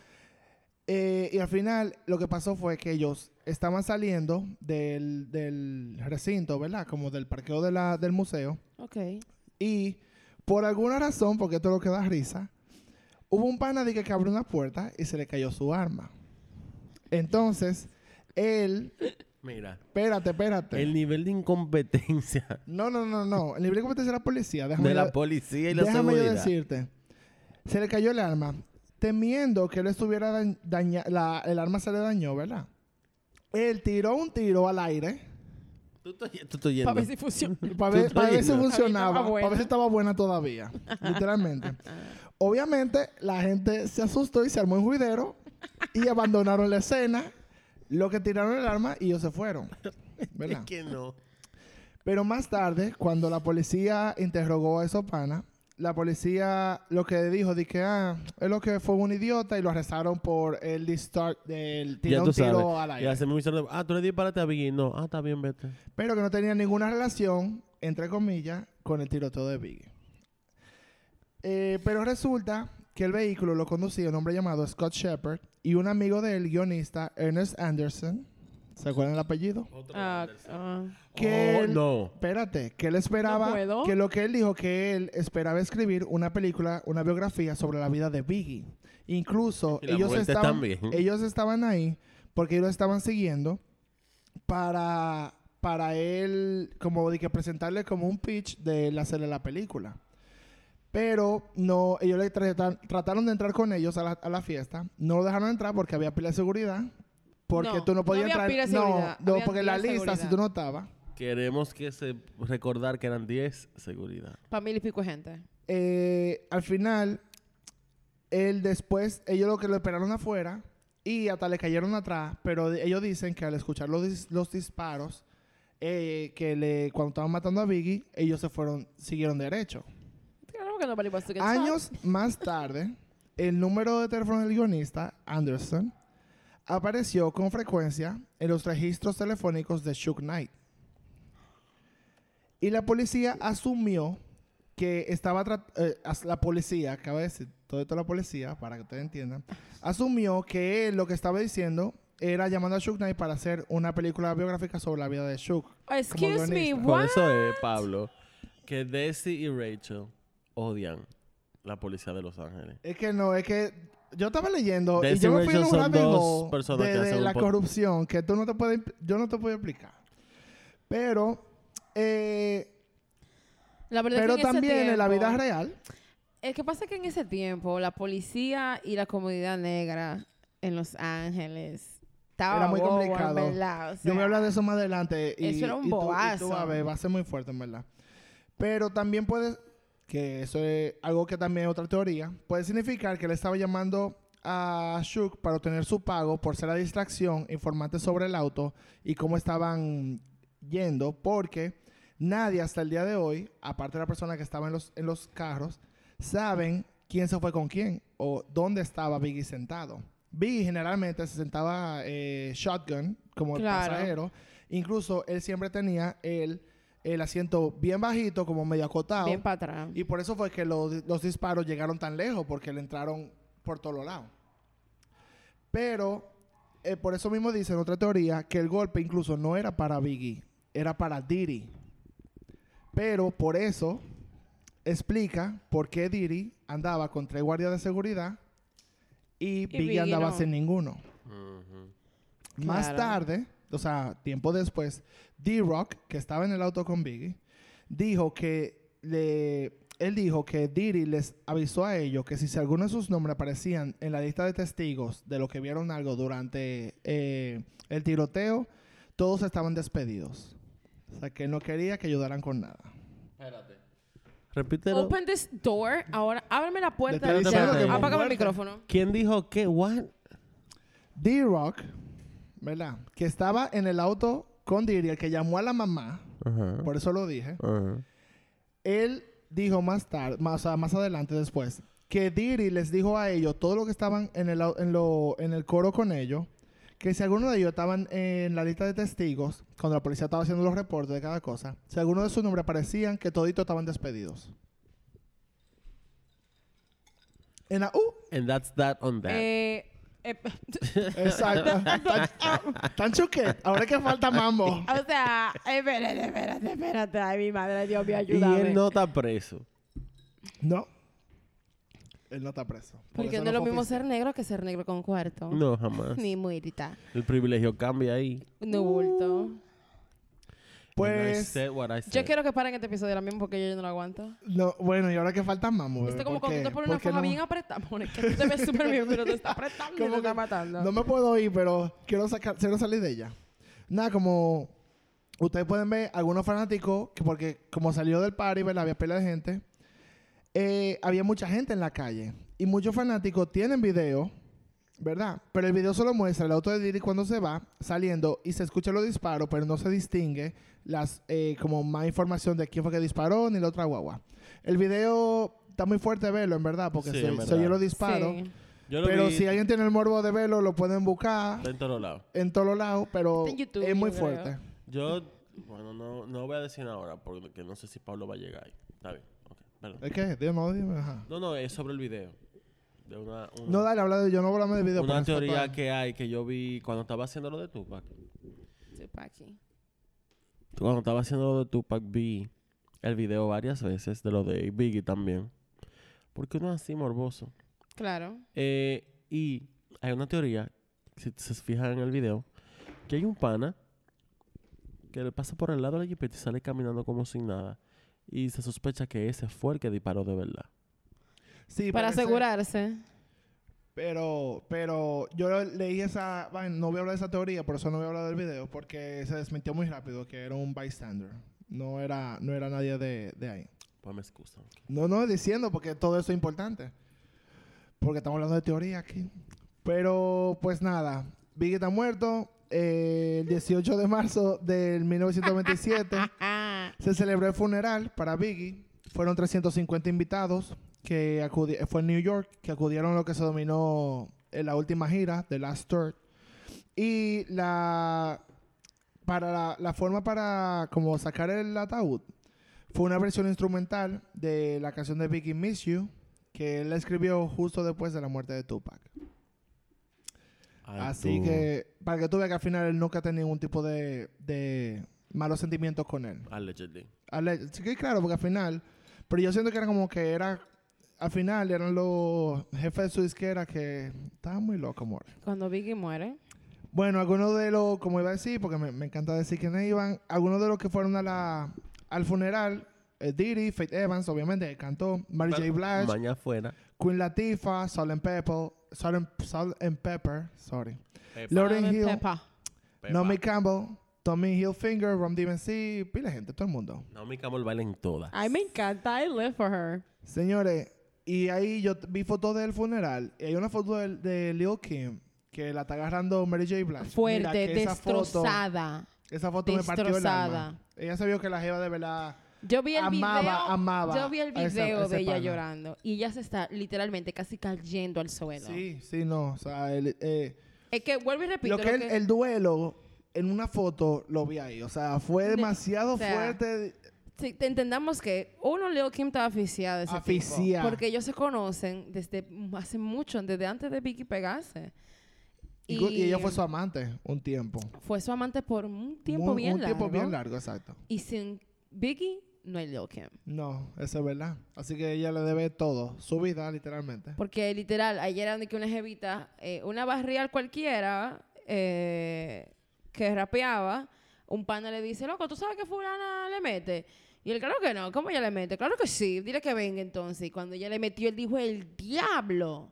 Eh, y al final lo que pasó fue que ellos estaban saliendo del, del recinto, ¿verdad? Como del parqueo de la- del museo. Ok. Y por alguna razón, porque esto es lo que da risa, hubo un pana de que, que abrió una puerta y se le cayó su arma. Entonces, él, Mira, espérate, espérate. el nivel de incompetencia No, no, no, no. El libre de competencia de la policía. Déjame, de yo- la policía y la déjame seguridad. decirte. Se le cayó el arma. Temiendo que él estuviera dañ- daña- la- el arma se le dañó, ¿verdad? Él tiró un tiro al aire Tú estás yendo. Para ver si para ver, si funcionaba, Estaba buena. para ver si estaba buena todavía, literalmente. Obviamente, la gente se asustó y se armó un juidero y abandonaron la escena, lo que tiraron el arma y ellos se fueron, ¿verdad? Es que no. Pero más tarde, cuando la policía interrogó a esos panas, la policía lo que dijo que ah, es lo que fue un idiota y lo arrestaron por el distar del tú un tiro al aire. Ah, tú le disparaste a Biggie. No. Ah, está bien, vete. pero que no tenía ninguna relación, entre comillas, con el tiroteo de Biggie. Eh, pero resulta que el vehículo lo conducía un hombre llamado Scott Shepard y un amigo del guionista Ernest Anderson. ¿Se acuerdan el apellido? Ah, ah. Que Oh, él- no. Espérate, que él esperaba, No puedo. que lo que él dijo, que él esperaba escribir una película, una biografía sobre la vida de Biggie. Incluso ellos estaban, también. ellos estaban ahí porque ellos lo estaban siguiendo para, para él, como de que presentarle como un pitch de él hacerle la película. Pero no, ellos le tratan- trataron de entrar con ellos a la, a la fiesta. No lo dejaron entrar porque había pila de seguridad. Porque No, tú no no podías había entrar. no, seguridad, no, había porque en la lista, si seguridad. tú no estabas, Queremos que se recordar que eran 10 seguridad. Para mil y pico de gente. eh, al final, él después, ellos lo que lo esperaron afuera y hasta le cayeron atrás, pero ellos dicen que al escuchar los, dis- los disparos, eh, que le, cuando estaban matando a Biggie, ellos se fueron, siguieron derecho. Claro que nobody wants to get Años más tarde, el número de teléfono del guionista, Anderson, apareció con frecuencia en los registros telefónicos de Shook Knight. Y la policía asumió que estaba trat- eh, la policía, acaba de decir todo esto la policía, para que ustedes entiendan, asumió que él lo que estaba diciendo era llamando a Shook Knight para hacer una película biográfica sobre la vida de Shook. Excuse me, guionista. Por what? eso es, Pablo, que Desi y Rachel odian la policía de Los Ángeles. Es que no, es que yo estaba leyendo y yo me fui en un personas de, de la corrupción que tú no te puedes, yo no te puedo explicar. Pero, eh, La verdad pero es que en ese también en la vida tiempo- real, El que pasa es que en ese tiempo la policía y la comunidad negra en Los Ángeles estaba Era muy bobo, en complicado. verdad, o yo voy a sea, hablar de eso más adelante. Y, Eso era un y tú- y tú, a ver, va a ser muy fuerte, en verdad. Pero también puede, que eso es algo que también es otra teoría, puede significar que le estaba llamando a Shook para obtener su pago por ser la distracción, informante sobre el auto y cómo estaban yendo, porque nadie hasta el día de hoy, aparte de la persona que estaba en los, en los carros, saben quién se fue con quién o dónde estaba Biggie sentado. Biggie generalmente se sentaba eh, shotgun como el pasajero. Incluso él siempre tenía el, el asiento bien bajito, como medio acotado. bien para atrás. Y por eso fue que los, los disparos llegaron tan lejos, porque le entraron por todos lados. Pero eh, por eso mismo dicen otra teoría que el golpe incluso no era para Biggie, era para Diddy. Pero por eso explica por qué Diddy andaba con tres guardias de seguridad y, Biggie, Biggie andaba no. sin ninguno. Más Claro. tarde, o sea, tiempo después, D-Rock, que estaba en el auto con Biggie, dijo que le, él dijo que Diddy les avisó a ellos que si alguno de sus nombres aparecían en la lista de testigos de lo que vieron algo durante eh, el tiroteo, todos estaban despedidos. O sea, que él no quería que ayudaran con nada. Espérate. Repítelo. Open this door. Ahora, ábreme la puerta. estoy ya. diciendo que es muy Apágame el micrófono. ¿Quién dijo qué? ¿What? D-Rock, ¿verdad? Que estaba en el auto con Diddy, el que llamó a la mamá, por eso lo dije. Él dijo más tarde, más, o sea, más adelante después, que Diddy les dijo a ellos, todos los que estaban en el, en, lo- en el coro con ellos, que si alguno de ellos estaban en la lista de testigos, cuando la policía estaba haciendo los reportes de cada cosa, si alguno de sus nombres aparecían, que toditos estaban despedidos. En la, And that's that on that. Eh, exacto. Tan- chuquet. Ahora que falta mambo. o sea, espérate, espérate, espérate. Ay, mi madre, Dios mío, y ayúdame. él no está preso. No. Él no está preso. Por Porque no es lo mismo ser negro que ser negro con cuarto. No, jamás. Ni muerta. El privilegio cambia ahí. No bulto. Pues, said what I Yo quiero que paren este episodio ahora mismo porque yo ya no lo aguanto. no, bueno, y ahora que falta mambo. Esto bebé, es como ¿por cuando tú qué? te pones una ¿Por qué faja no? bien apretada. Pone que tú te ves súper bien, pero te está apretando y Como te está matando. No me puedo ir, pero quiero sacar, quiero salir de ella. Nada, como ustedes pueden ver, algunos fanáticos, que porque como salió del party, ¿verdad? Había pila de gente. eh, había mucha gente en la calle. Y muchos fanáticos tienen video, ¿verdad? Pero el video solo muestra el auto de Diddy cuando se va saliendo y se escucha los disparos, pero no se distingue las eh, como más información de quién fue que disparó ni la otra guagua. El video está muy fuerte verlo, en verdad, porque Sí, se, verdad. oye los disparos. Sí. Yo lo Pero vi si alguien tiene el morbo de verlo, lo pueden buscar está en todos lados. en todos lados, pero YouTube, es muy yo creo. fuerte. Yo, bueno, no, no voy a decir ahora porque no sé si Pablo va a llegar ahí. Está bien. ok, perdón. ¿Es? Dime, dime, ajá. No, no, es sobre el video. De una, una, No, dale, habla de yo no voy a hablar de video. una teoría que hay que yo vi cuando estaba haciendo lo de Tupac. Aquí. Cuando estaba haciendo lo de Tupac vi el video varias veces de lo de Biggie también. Porque uno es así morboso. Claro. Eh, y hay una teoría, si se fijan en el video, que hay un pana que le pasa por el lado de la jipeta y sale caminando como sin nada. Y se sospecha que ese fue el que disparó de verdad. Sí, Para asegurarse. Pero, pero yo leí esa, bueno, no voy a hablar de esa teoría, por eso no voy a hablar del video, porque se desmintió muy rápido que era un bystander. No era, no era nadie de, de ahí. Pues me excusan. No, no, diciendo, porque todo eso es importante. Porque estamos hablando de teoría aquí. Pero, pues nada, Biggie está muerto. Eh, el 18 de marzo del 1927 se celebró el funeral para Biggie. Fueron 350 invitados que fue en New York, que acudieron a lo que se dominó en la última gira, The Last Tour. Y la para la, la forma para como sacar el ataúd fue una versión instrumental de la canción de Biggie Miss You, que él escribió justo después de la muerte de Tupac. Ay, Así tú. que, para que tú veas que al final él nunca tenía ningún tipo de, de malos sentimientos con él. Allegedly. Ale- sí que claro, porque al final, pero yo siento que era como que era, al final eran los jefes de su disquera que estaban muy locos, amor. Cuando Biggie muere. Bueno, algunos de los, como iba a decir, porque me, me encanta decir quiénes iban, algunos de los que fueron a la, al funeral, eh, Diddy, Faith Evans, obviamente, que cantó, Mary J. Blige, Mañana afuera. Queen Latifah, Salt and Pepper, Salt and, Salt and Pepper, sorry, Pepa, Dame Hill, Pepa. Naomi Campbell, Tommy Hilfiger, Rom DMC, pila de gente, todo el mundo. Naomi Campbell baila en todas. Ay, me encanta. I live for her. Señores, y ahí yo vi fotos del funeral, y hay una foto de, de Lil Kim, que la está agarrando Mary J. Blige. Mira Fuerte, que esa foto- destrozada. Esa foto me partió el alma. Destrozada. Ella se vio que la jeva de verdad... Yo vi el Amaba, video, amaba yo vi el video de ella pana. llorando y ella se está literalmente casi cayendo al suelo. Sí, sí, no. O sea, el, eh, Es que vuelvo y repito lo que el, el duelo en una foto lo vi ahí. O sea, fue De- demasiado o sea, fuerte. Sí, te entendamos que uno Lil Kim estaba aficiada de ese tipo, porque ellos se conocen desde hace mucho, desde antes de Vicky pegarse. Y, y ella fue su amante un tiempo. fue su amante por un tiempo Muy- bien un largo. tiempo bien largo, exacto. Y sin Biggie no hay Lil Kim. No, eso es verdad. Así que ella le debe todo, su vida, literalmente. Porque literal, ayer era que una jevita, eh, una barrial cualquiera eh, que rapeaba, un pana le dice, loco, ¿tú sabes que fulana le mete? Y él, claro que no, ¿cómo ella le mete? Claro que sí, dile que venga entonces. Y cuando ella le metió, él dijo, el diablo.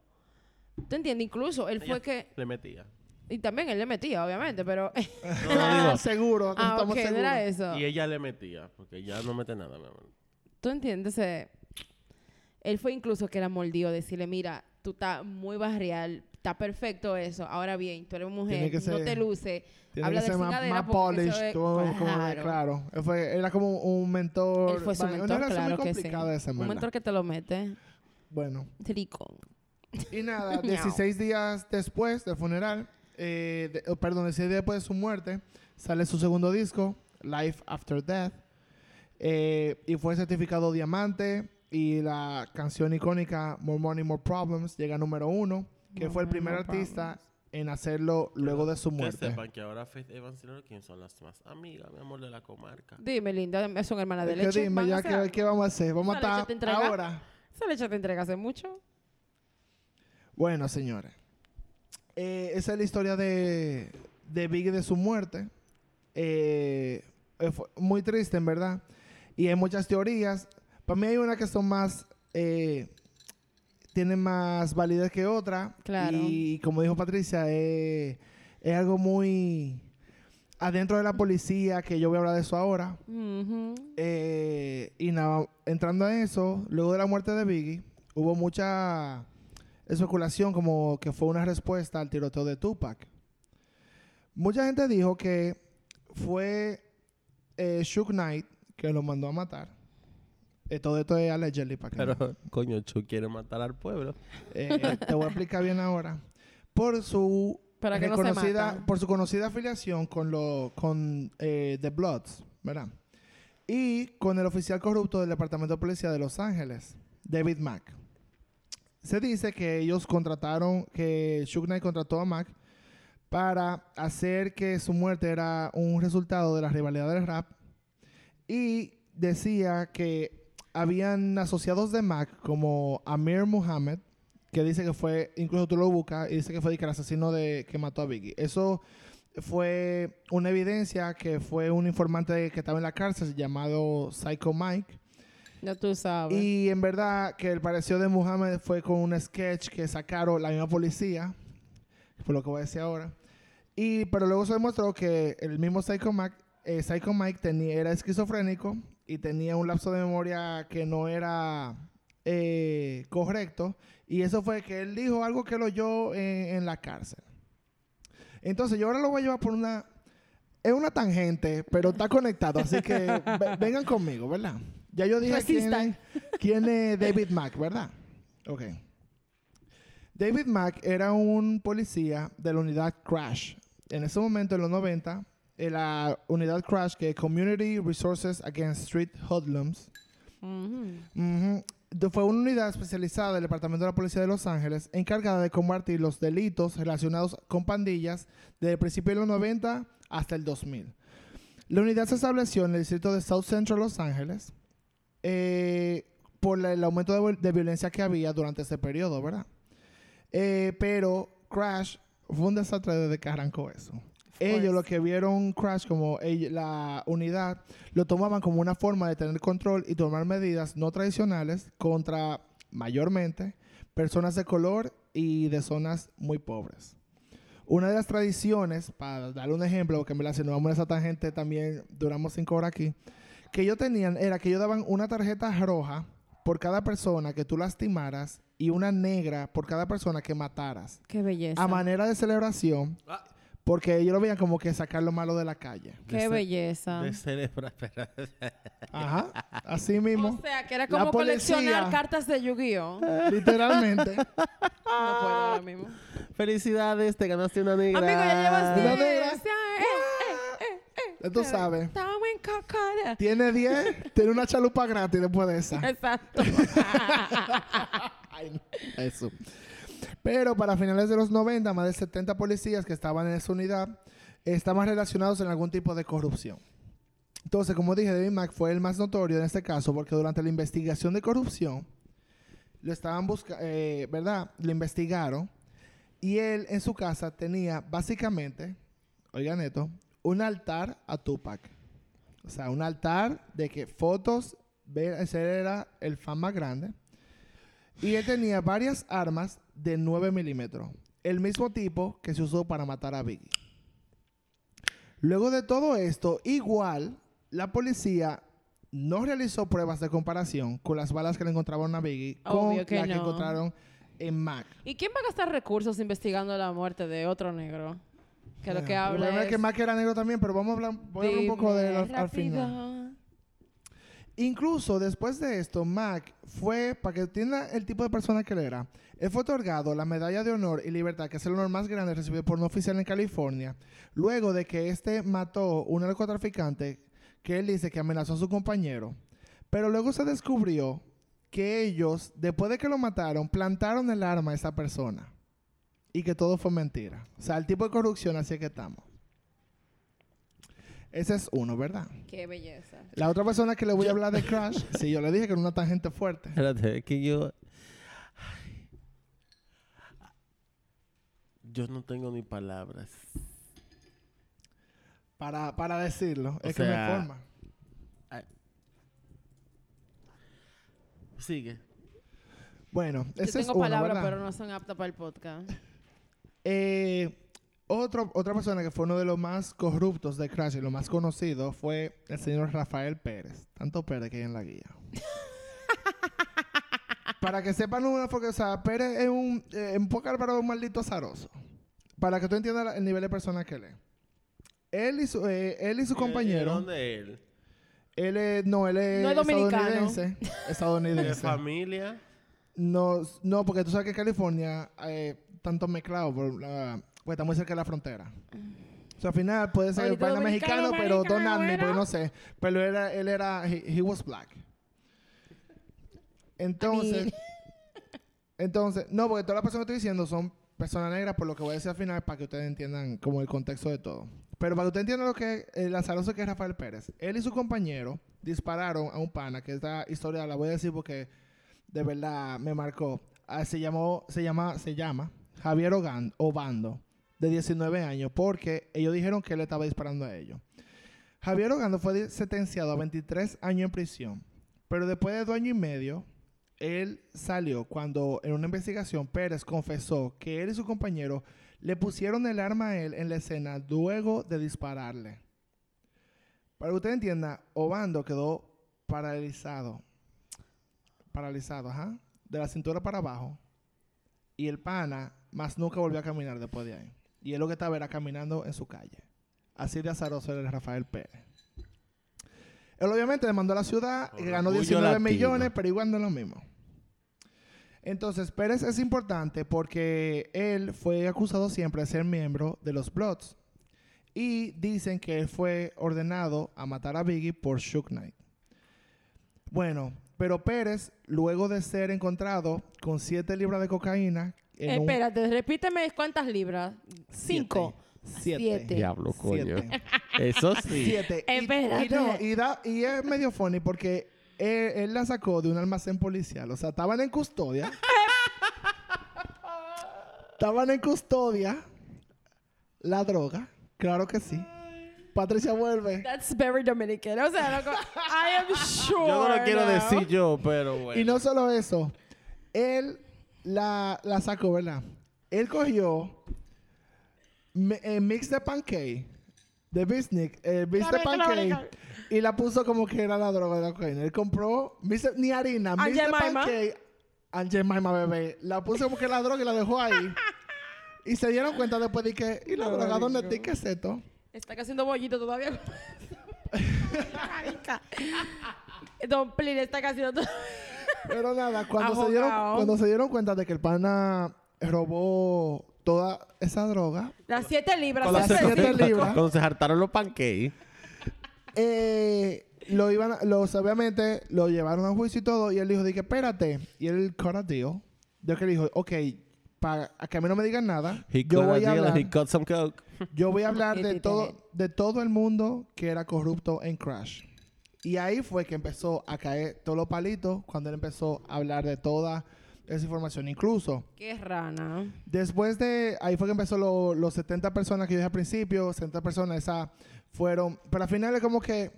¿Tú entiendes? Incluso él fue Ella que... Le metía. Y también él le metía, obviamente, pero... No, no, digo. seguro, ah, estamos ok, no seguros. era eso. Y ella le metía, porque ya no mete nada, mi amor. ¿Tú entiendes? Él fue incluso que la mordió, decirle, mira, tú estás muy barrial, está perfecto eso. Ahora bien, tú eres mujer, no te luce. Tiene Habla que de ser más, más polished, es- todo como- claro. claro. Él fue- era como un mentor. Él fue su Bueno, mentor, una claro muy que sí. esa, Un mentor que te lo mete. Bueno, Silicón. y nada, 16 días después del funeral, eh, de- oh, perdón, 16 días después de su muerte, sale su segundo disco, Life After Death, eh, y fue certificado diamante, y la canción icónica More Money, More Problems llega a número uno, que fue el primer artista en hacerlo luego de su Que muerte. sepan que ahora Faith Evans y Lil Kim son las más amigas, mi amor, de la comarca. Dime, linda, son hermanas de Es que leche. dime ¿Van a ya que, qué vamos a hacer. Vamos a estar ahora. Esa leche te entrega hace mucho. Bueno, señores. Eh, esa es la historia de, de Biggie de su muerte. Eh, fue muy triste, en verdad. Y hay muchas teorías. Para mí hay una que son más... Eh, tienen más validez que otra. Claro. Y como dijo Patricia, eh, es algo muy... Adentro de la policía, que yo voy a hablar de eso ahora. Eh, y nada, entrando a eso, luego de la muerte de Biggie, hubo mucha especulación como que fue una respuesta al tiroteo de Tupac. Mucha gente dijo que fue eh, Shook Knight que lo mandó a matar. Eh, todo esto es allegedly para que no- Pero, coño, Chu quiere matar al pueblo. eh, te voy a explicar bien ahora. Por su Para que reconocida, por su conocida afiliación con lo, con eh, The Bloods, ¿verdad? Y con el oficial corrupto del Departamento de Policía de Los Ángeles, David Mack. Se dice que ellos contrataron, que Suge Knight contrató a Mack para hacer que su muerte era un resultado de la rivalidad del rap y decía que habían asociados de Mac como Amir Muhammad, que dice que fue, incluso tú lo buscas, y dice que fue el asesino de, que mató a Biggie. Eso fue una evidencia que fue un informante que estaba en la cárcel llamado Psycho Mike. Ya tú sabes. Y en verdad que el parecido de Muhammad fue con un sketch que sacaron la misma policía, por lo que voy a decir ahora. Y, pero luego se demostró que el mismo Psycho Mike, eh, Psycho Mike tenía, era esquizofrénico y tenía un lapso de memoria que no era eh, correcto. Y eso fue que él dijo algo que lo oyó en, en la cárcel. Entonces yo ahora lo voy a llevar por una... Es una tangente, pero está conectado. Así que ve- vengan conmigo, ¿verdad? Ya yo dije quién, Resistan. quién es David Mack, ¿verdad? Ok. David Mack era un policía de la unidad Crash. En ese momento, en los 90, en la unidad Crash, que es Community Resources Against Street Hoodlums, fue una unidad especializada del Departamento de la Policía de Los Ángeles encargada de combatir los delitos relacionados con pandillas desde el principio de los 90 hasta el 2000. La unidad se estableció en el distrito de South Central Los Ángeles eh, por la- el aumento de, de violencia que había durante ese periodo, ¿verdad? Eh, pero Crash fue un desastre desde que arrancó eso. Ellos lo que vieron Crash como la unidad lo tomaban como una forma de tener control y tomar medidas no tradicionales contra mayormente personas de color y de zonas muy pobres. Una de las tradiciones, para darle un ejemplo, porque me la si no vamos a esa tangente también duramos cinco horas aquí, que ellos tenían era que ellos daban una tarjeta roja por cada persona que tú lastimaras y una negra por cada persona que mataras. Qué belleza. A manera de celebración, Ah. Porque ellos lo veían como que sacar lo malo de la calle. Qué de belleza. De celebrar. Ajá, así mismo, O sea, que era como policía. coleccionar cartas de Yu-Gi-Oh. literalmente. No puedo ahora mismo. Felicidades, te ganaste una negra. Amigo, ya llevas Una 10. negra. O sea, eh, eh, eh, tú sabes. Estamos en cacada. Tiene 10, tiene una chalupa gratis después de esa. Exacto. Ay, no, Eso. Pero para finales de los 90, más de 70 policías que estaban en esa unidad estaban relacionados en algún tipo de corrupción. Entonces, como dije, David Mack fue el más notorio en este caso porque durante la investigación de corrupción lo estaban buscando, ¿verdad? Lo investigaron y él en su casa tenía básicamente, oigan esto, un altar a Tupac. O sea, un altar de que fotos, ese era el fan más grande. Y él tenía varias armas de 9 milímetros. El mismo tipo que se usó para matar a Biggie. Luego de todo esto, igual la policía no realizó pruebas de comparación con las balas que le encontraron a Biggie con que las que encontraron en Mac. ¿Y quién va a gastar recursos investigando la muerte de otro negro? Que lo que El habla problema es que Mac era negro también, pero vamos a hablar, voy a hablar un poco de él al final. Incluso después de esto, Mac fue, para que entienda el tipo de persona que él era, él fue otorgado la Medalla de Honor y Libertad, que es el honor más grande recibido por un oficial en California, luego de que este mató un narcotraficante que él dice que amenazó a su compañero. Pero luego se descubrió que ellos, después de que lo mataron, plantaron el arma a esa persona. Y que todo fue mentira. O sea, el tipo de corrupción así es que estamos. Ese es uno, ¿verdad? Qué belleza. La otra persona que le voy a hablar de Crash, sí, yo le dije que era una tangente fuerte. Espérate, es que yo. Ay. Yo no tengo ni palabras. Para, para decirlo, O es que me sea, forma. Sigue. Bueno, Yo ese es tengo palabras, ¿verdad? pero no son aptas para el podcast. Eh, otro, otra persona que fue uno de los más corruptos de Crash y lo más conocido fue el señor Rafael Pérez. Tanto Pérez que hay en la guía. Para que sepan una porque, o sea, Pérez es un, eh, en pocas palabras, un maldito azaroso. Para que tú entiendas el nivel de persona que él es. Él y su, eh, él y su ¿De compañero. dónde él? Él es, no, él es, No es dominicano. estadounidense. ¿De Estadounidense. familia? No, no, porque tú sabes que California, eh, tanto mezclado, por la, pues está muy cerca de la frontera. O sea, al final puede ser vaina dominicano, mexicano, pero don't at me, porque no sé. Pero era, él era, he, he was black. Entonces, entonces, no, porque todas las personas que estoy diciendo son personas negras, por lo que voy a decir al final, para que ustedes entiendan como el contexto de todo. Pero para que ustedes entiendan lo que es el azaroso que es Rafael Pérez. Él y su compañero dispararon a un pana, que esta historia la voy a decir porque de verdad me marcó. Ah, se llamó, se llama, se llama Javier Ogan- Obando, de 19 años, porque ellos dijeron que él estaba disparando a ellos. Javier Ogando fue sentenciado a 23 años en prisión, pero después de dos años y medio, él salió cuando en una investigación Pérez confesó que él y su compañero le pusieron el arma a él en la escena luego de dispararle. Para que usted entienda, Obando quedó paralizado. Paralizado, ajá. De la cintura para abajo. Y el pana más nunca volvió a caminar después de ahí. Y él lo que estaba era caminando en su calle. Así de azaroso era Rafael Pérez. Él obviamente demandó a la ciudad y ganó Orgullo 19 latino. millones, pero igual no es lo mismo. Entonces, Pérez es importante porque él fue acusado siempre de ser miembro de los Bloods. Y dicen que él fue ordenado a matar a Biggie por Shook Knight. Bueno, Pero Pérez, luego de ser encontrado con 7 libras de cocaína... en un- Espérate, repíteme cuántas libras. Cinco. Siete. Siete. Diablo, coño. Siete. Eso sí. Siete. Y- Espérate. Y, no, y, da- y es medio funny porque él, él la sacó de un almacén policial. O sea, estaban en custodia. estaban en custodia. La droga. Claro que sí. Patricia vuelve. That's very Dominican. O sea, loco, I am sure. Yo no lo quiero now. decir yo, pero bueno. Y no solo eso. Él la, la sacó, ¿verdad? Él cogió mi- eh, mix de pancake. De bisnick. Eh, mix de pancake. Y la puso como que era la droga de la cocaína. Él compró mix de- ni harina, mix de pancake. Aunt Jemima, bebé. La puso como que la droga y la dejó ahí. y se dieron cuenta después de que, ¿y la droga dónde está? ¿Y ¿Qué es esto? Está haciendo bollito todavía. Don Plin está haciendo... Pero nada, cuando se, dieron, cuando se dieron cuenta de que el pana robó toda esa droga, Las siete libras. Cuando Las siete siete libras. Cuando se hartaron los pancakes. eh, lo iban, a- los obviamente lo llevaron a juicio y todo, y él dijo, dije, espérate, y él cut a deal, de que le dijo, ok, para que a mí no me digan nada, He yo voy a deal and hablar, he cut some coke. yo voy a hablar de todo, de todo el mundo que era corrupto en Crash. Y ahí fue que empezó a caer todos los palitos cuando él empezó a hablar de toda esa información. Incluso Qué rana. Después de, ahí fue que empezó lo- los 70 personas que yo dije al principio, 70 personas, esas fueron, pero al final es como que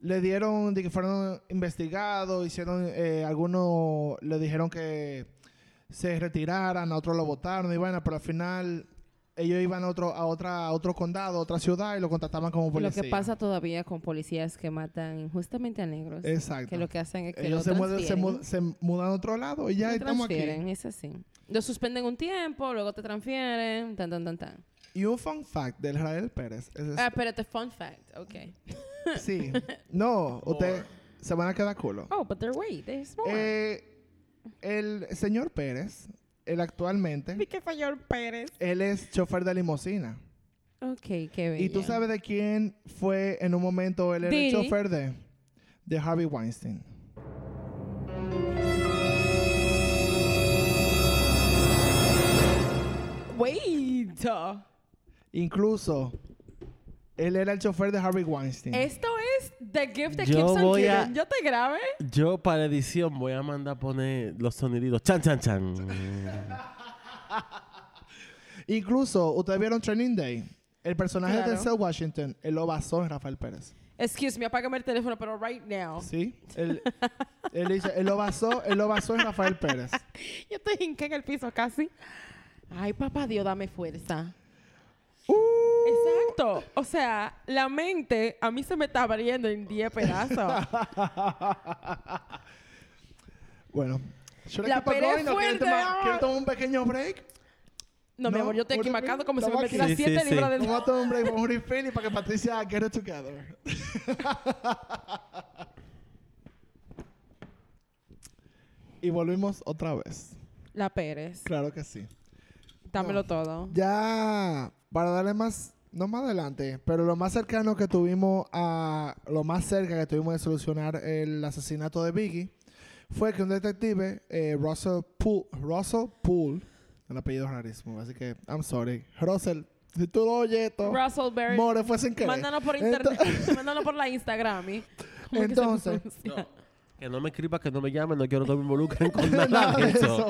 le dieron, de que fueron investigados, hicieron, eh, algunos le dijeron que se retiraran, a otros lo votaron y bueno, pero al final ellos iban a otro, a otra, a otro condado, a otra ciudad y lo contrataban como Lo policía. que pasa todavía con policías que matan injustamente a negros. Exacto. Que lo que hacen es que ellos lo se, mudan, se, mudan a otro lado y ya Lo estamos aquí. es así. Lo suspenden un tiempo, luego te transfieren, tan, tan, tan, tan. Y un fun fact del Israel Pérez. es Ah, espérate, fun fact. Ok. Sí. No, usted se van a quedar culo. Oh, but they're wait, there's more. Eh, el señor Pérez, él actualmente, qué señor Pérez. él es chofer de limusina. Ok, qué bello. ¿Y tú sabes de quién fue en un momento él era el chofer de? De Harvey Weinstein. Wait. Incluso, él era el chofer de Harvey Weinstein. Esto The Gift That Yo Keeps on voy a- Giving. Yo te grabé. Yo para edición voy a mandar a poner los soniditos. Chan, chan, chan. Incluso, ustedes vieron Training Day. El personaje de Claro. Denzel Washington, él lo basó en Rafael Pérez. Excuse me, apágame el teléfono, pero right now. ¿Sí? Él, él dice, él lo basó, él lo basó en Rafael Pérez. Yo estoy hinqué en el piso casi. Ay, papá Dios, dame fuerza. Exacto. O sea, la mente a mí se me está abriendo en 10 pedazos. Bueno. Should I La going o ¿Quieres fuerte, tomar- ah. ¿Quieres tomar un pequeño break? No, mi No, amor, yo estoy aquí marcando como si me Estamos metiera aquí. 7 Sí, sí, libras sí. de... Vamos a tomar un break, vamos a un refill y para que Patricia get it together. y volvimos otra vez. La Pérez. Claro que sí. Dámelo No. todo. Ya, para darle más, no más adelante, pero lo más cercano que tuvimos a, lo más cerca que tuvimos de solucionar el asesinato de Biggie, fue que un detective, eh, Russell Poole, Russell Poole, el apellido es rarísimo, así que, I'm sorry, Russell, si tú lo oyes esto, Russell Berry. more fue sin querer. Mándanos por internet. Mándanos por la Instagram. ¿y? ¿Cómo es que se Entonces? Que no me escriba, que no me llamen, no quiero que me involucren con Nada nada de de eso.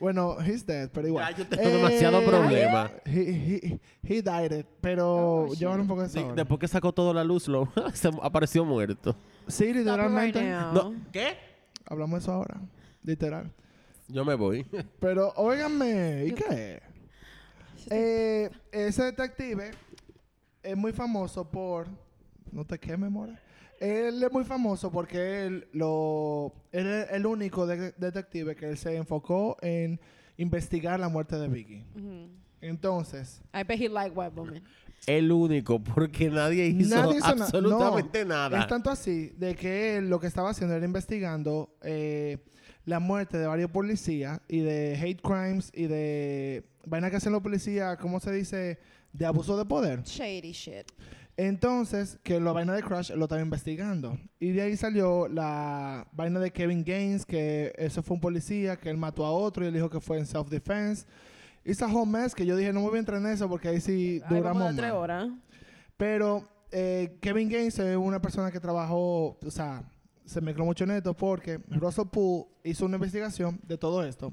Bueno, he's dead, pero igual. Ya, yo tengo demasiado problema. He, he, he died it, pero Oh, llevan un poco de eso. después que sacó toda la luz, lo, se apareció muerto. Sí, right literalmente. No, ¿Qué? Hablamos de eso ahora. Literal. Yo me voy. Pero, óiganme, ¿y qué? Eh, ese detective es muy famoso por... ¿No te quemes, Mora? Él es muy famoso porque él, lo, él es el único de- detective que él se enfocó en investigar la muerte de Vicky. Entonces, I bet he like white women. El único, porque nadie hizo, Nadie hizo na- absolutamente no, nada. Es tanto así de que él lo que estaba haciendo era investigando eh, la muerte de varios policías y de hate crimes y de vaina que hacen los policías, ¿cómo se dice? De abuso de poder. Shady shit. Entonces, que la vaina de Crash lo estaba investigando. Y de ahí salió la vaina de Kevin Gaines, que ese fue un policía, que él mató a otro y él dijo que fue en self-defense. Esa whole mess que yo dije, no me voy a entrar en eso porque ahí sí Ay, duramos vamos a tres horas. Pero eh, Kevin Gaines es una persona que trabajó, o sea, se mezcló mucho en esto porque Russell Poole hizo una investigación de todo esto.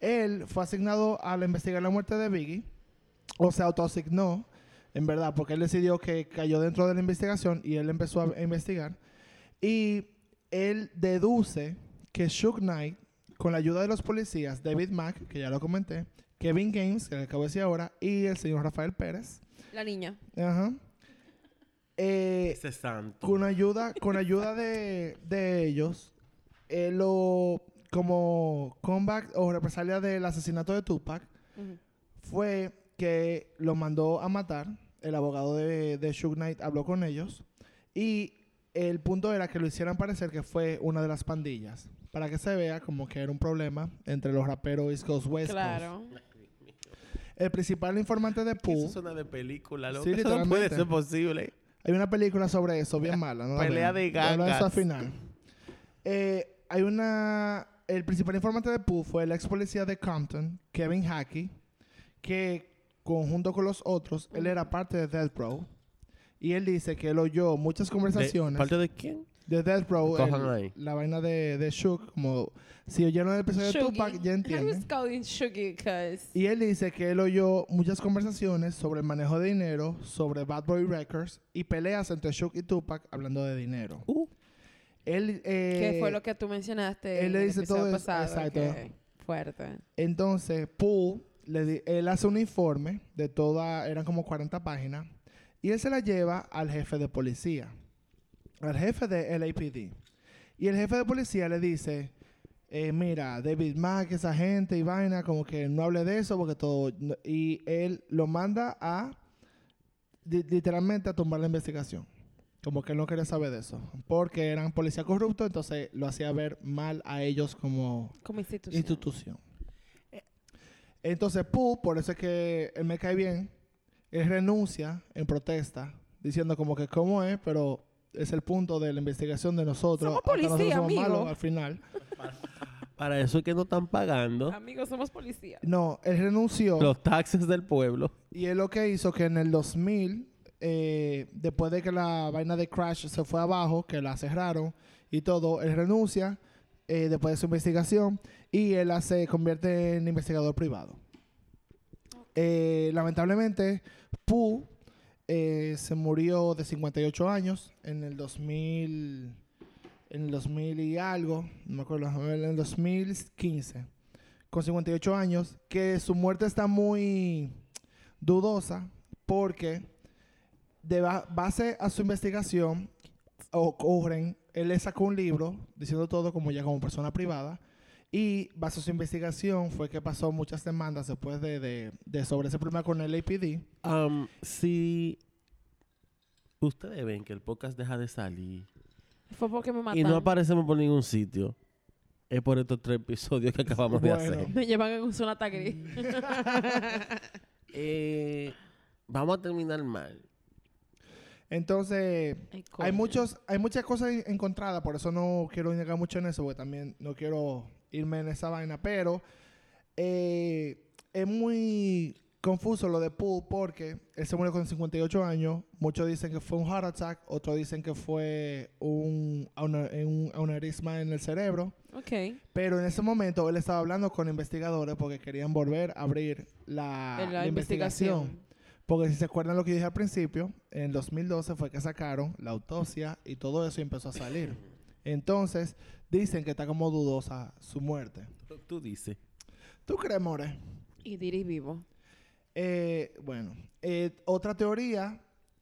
Él fue asignado a investigar la muerte de Biggie, o se autoasignó, en verdad, porque él decidió que cayó dentro de la investigación y él empezó a, investigar. Y él deduce que Suge Knight, con la ayuda de los policías, David Mack, que ya lo comenté, Kevin Gaines, que le acabo de decir ahora, y el señor Rafael Pérez, La niña. Ajá. Eh, Ese santo. con ayuda, con ayuda de, de ellos, eh, lo como comeback o represalia del asesinato de Tupac fue que lo mandó a matar. El abogado de, de Suge Knight habló con ellos y el punto era que lo hicieran parecer que fue una de las pandillas para que se vea como que era un problema entre los raperos East Coast West Coast. Claro. El principal informante de Eso Pooh, suena de película, loco. Sí, Eso no puede literalmente. ser posible. Hay una película sobre eso, bien mala. ¿no? Pelea de Habla eso al gangas. final. Eh, hay una... El principal informante de Pooh fue el ex policía de Compton, Kevin Hackey, que conjunto con los otros, él era parte de Death Row. Y él dice que él oyó muchas De- conversaciones ¿Parte de quién? de Death Row, Cojan el- ahí. la vaina de, de Shook, como si oyeron el episodio de. Tupac, ya entienden. Y él dice que él oyó muchas conversaciones sobre el manejo de dinero, sobre Bad Boy Records y peleas entre Shook y Tupac hablando de dinero. Uh. Él, eh, que fue lo que tú mencionaste él en le el dice episodio todo eso, pasado. exacto. que fuerte. Entonces, Poole, le él hace un informe de toda, eran como 40 páginas, y él se la lleva al jefe de policía, al jefe de LAPD. Y el jefe de policía le dice, eh, mira, David Mack, esa gente y vaina, como que no hable de eso porque todo... no- Y él lo manda a, li- literalmente, a tumbar la investigación. Como que él no quería saber de eso. Porque eran policías corruptos, entonces lo hacía ver mal a ellos como Como institución. institución. Entonces, Pooh, por eso es que él me cae bien, él renuncia en protesta, diciendo como que cómo es, pero es el punto de la investigación de nosotros. Somos nosotros policía, somos amigo. malos al final. Para eso es que no están pagando Amigos, somos policía. No, él renunció los taxes del pueblo. y él lo que hizo que en el 2000, eh, después de que la vaina de Crash se fue abajo, que la cerraron y todo, él renuncia eh, después de su investigación y él se convierte en investigador privado. Eh, lamentablemente, Pooh eh, se murió de 58 años en el 2000, en el 2000 y algo, no me acuerdo, en el 2015, con 58 años, que su muerte está muy dudosa porque de ba- base a su investigación ocurren, él le sacó un libro diciendo todo como ya como persona privada y a su investigación fue que pasó muchas demandas después de, de, de sobre ese problema con el APD. Am, si ustedes ven que el podcast deja de salir Fue porque me mataron. y no aparecemos por ningún sitio, es por estos tres episodios que acabamos de hacer. Me llevan en un Sonata gris. Eh, vamos a terminar mal. Entonces, Ay, hay muchos hay muchas cosas en- encontradas, por eso no quiero negar mucho en eso, porque también no quiero irme en esa vaina, pero eh, es muy confuso lo de Poole porque él se murió con 58 años, muchos dicen que fue un heart attack, otros dicen que fue un, un aneurisma en el cerebro, Ok. pero en ese momento él estaba hablando con investigadores porque querían volver a abrir la investigación. Porque si se acuerdan lo que dije al principio, en 2012 fue que sacaron la autopsia y todo eso y empezó a salir. Entonces, dicen que está como dudosa su muerte. Tú dices. ¿Tú crees, More? Y Diri vivo. Eh, bueno, eh, otra teoría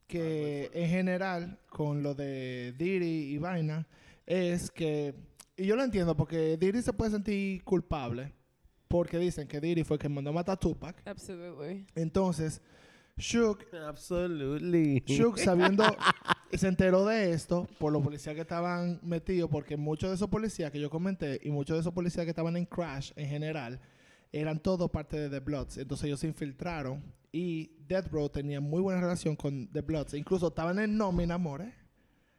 que en general con lo de Diri y vaina es que, y yo lo entiendo porque Diri se puede sentir culpable porque dicen que Diri fue quien mandó a matar a Tupac. Absolutely. Entonces, Shook Absolutely. Shook sabiendo, se enteró de esto por los policías que estaban metidos, porque muchos de esos policías que yo comenté y muchos de esos policías que estaban en Crash en general, eran todos parte de The Bloods. Entonces ellos se infiltraron Y Death Row tenía muy buena relación con The Bloods. Incluso estaban en nómina, amores.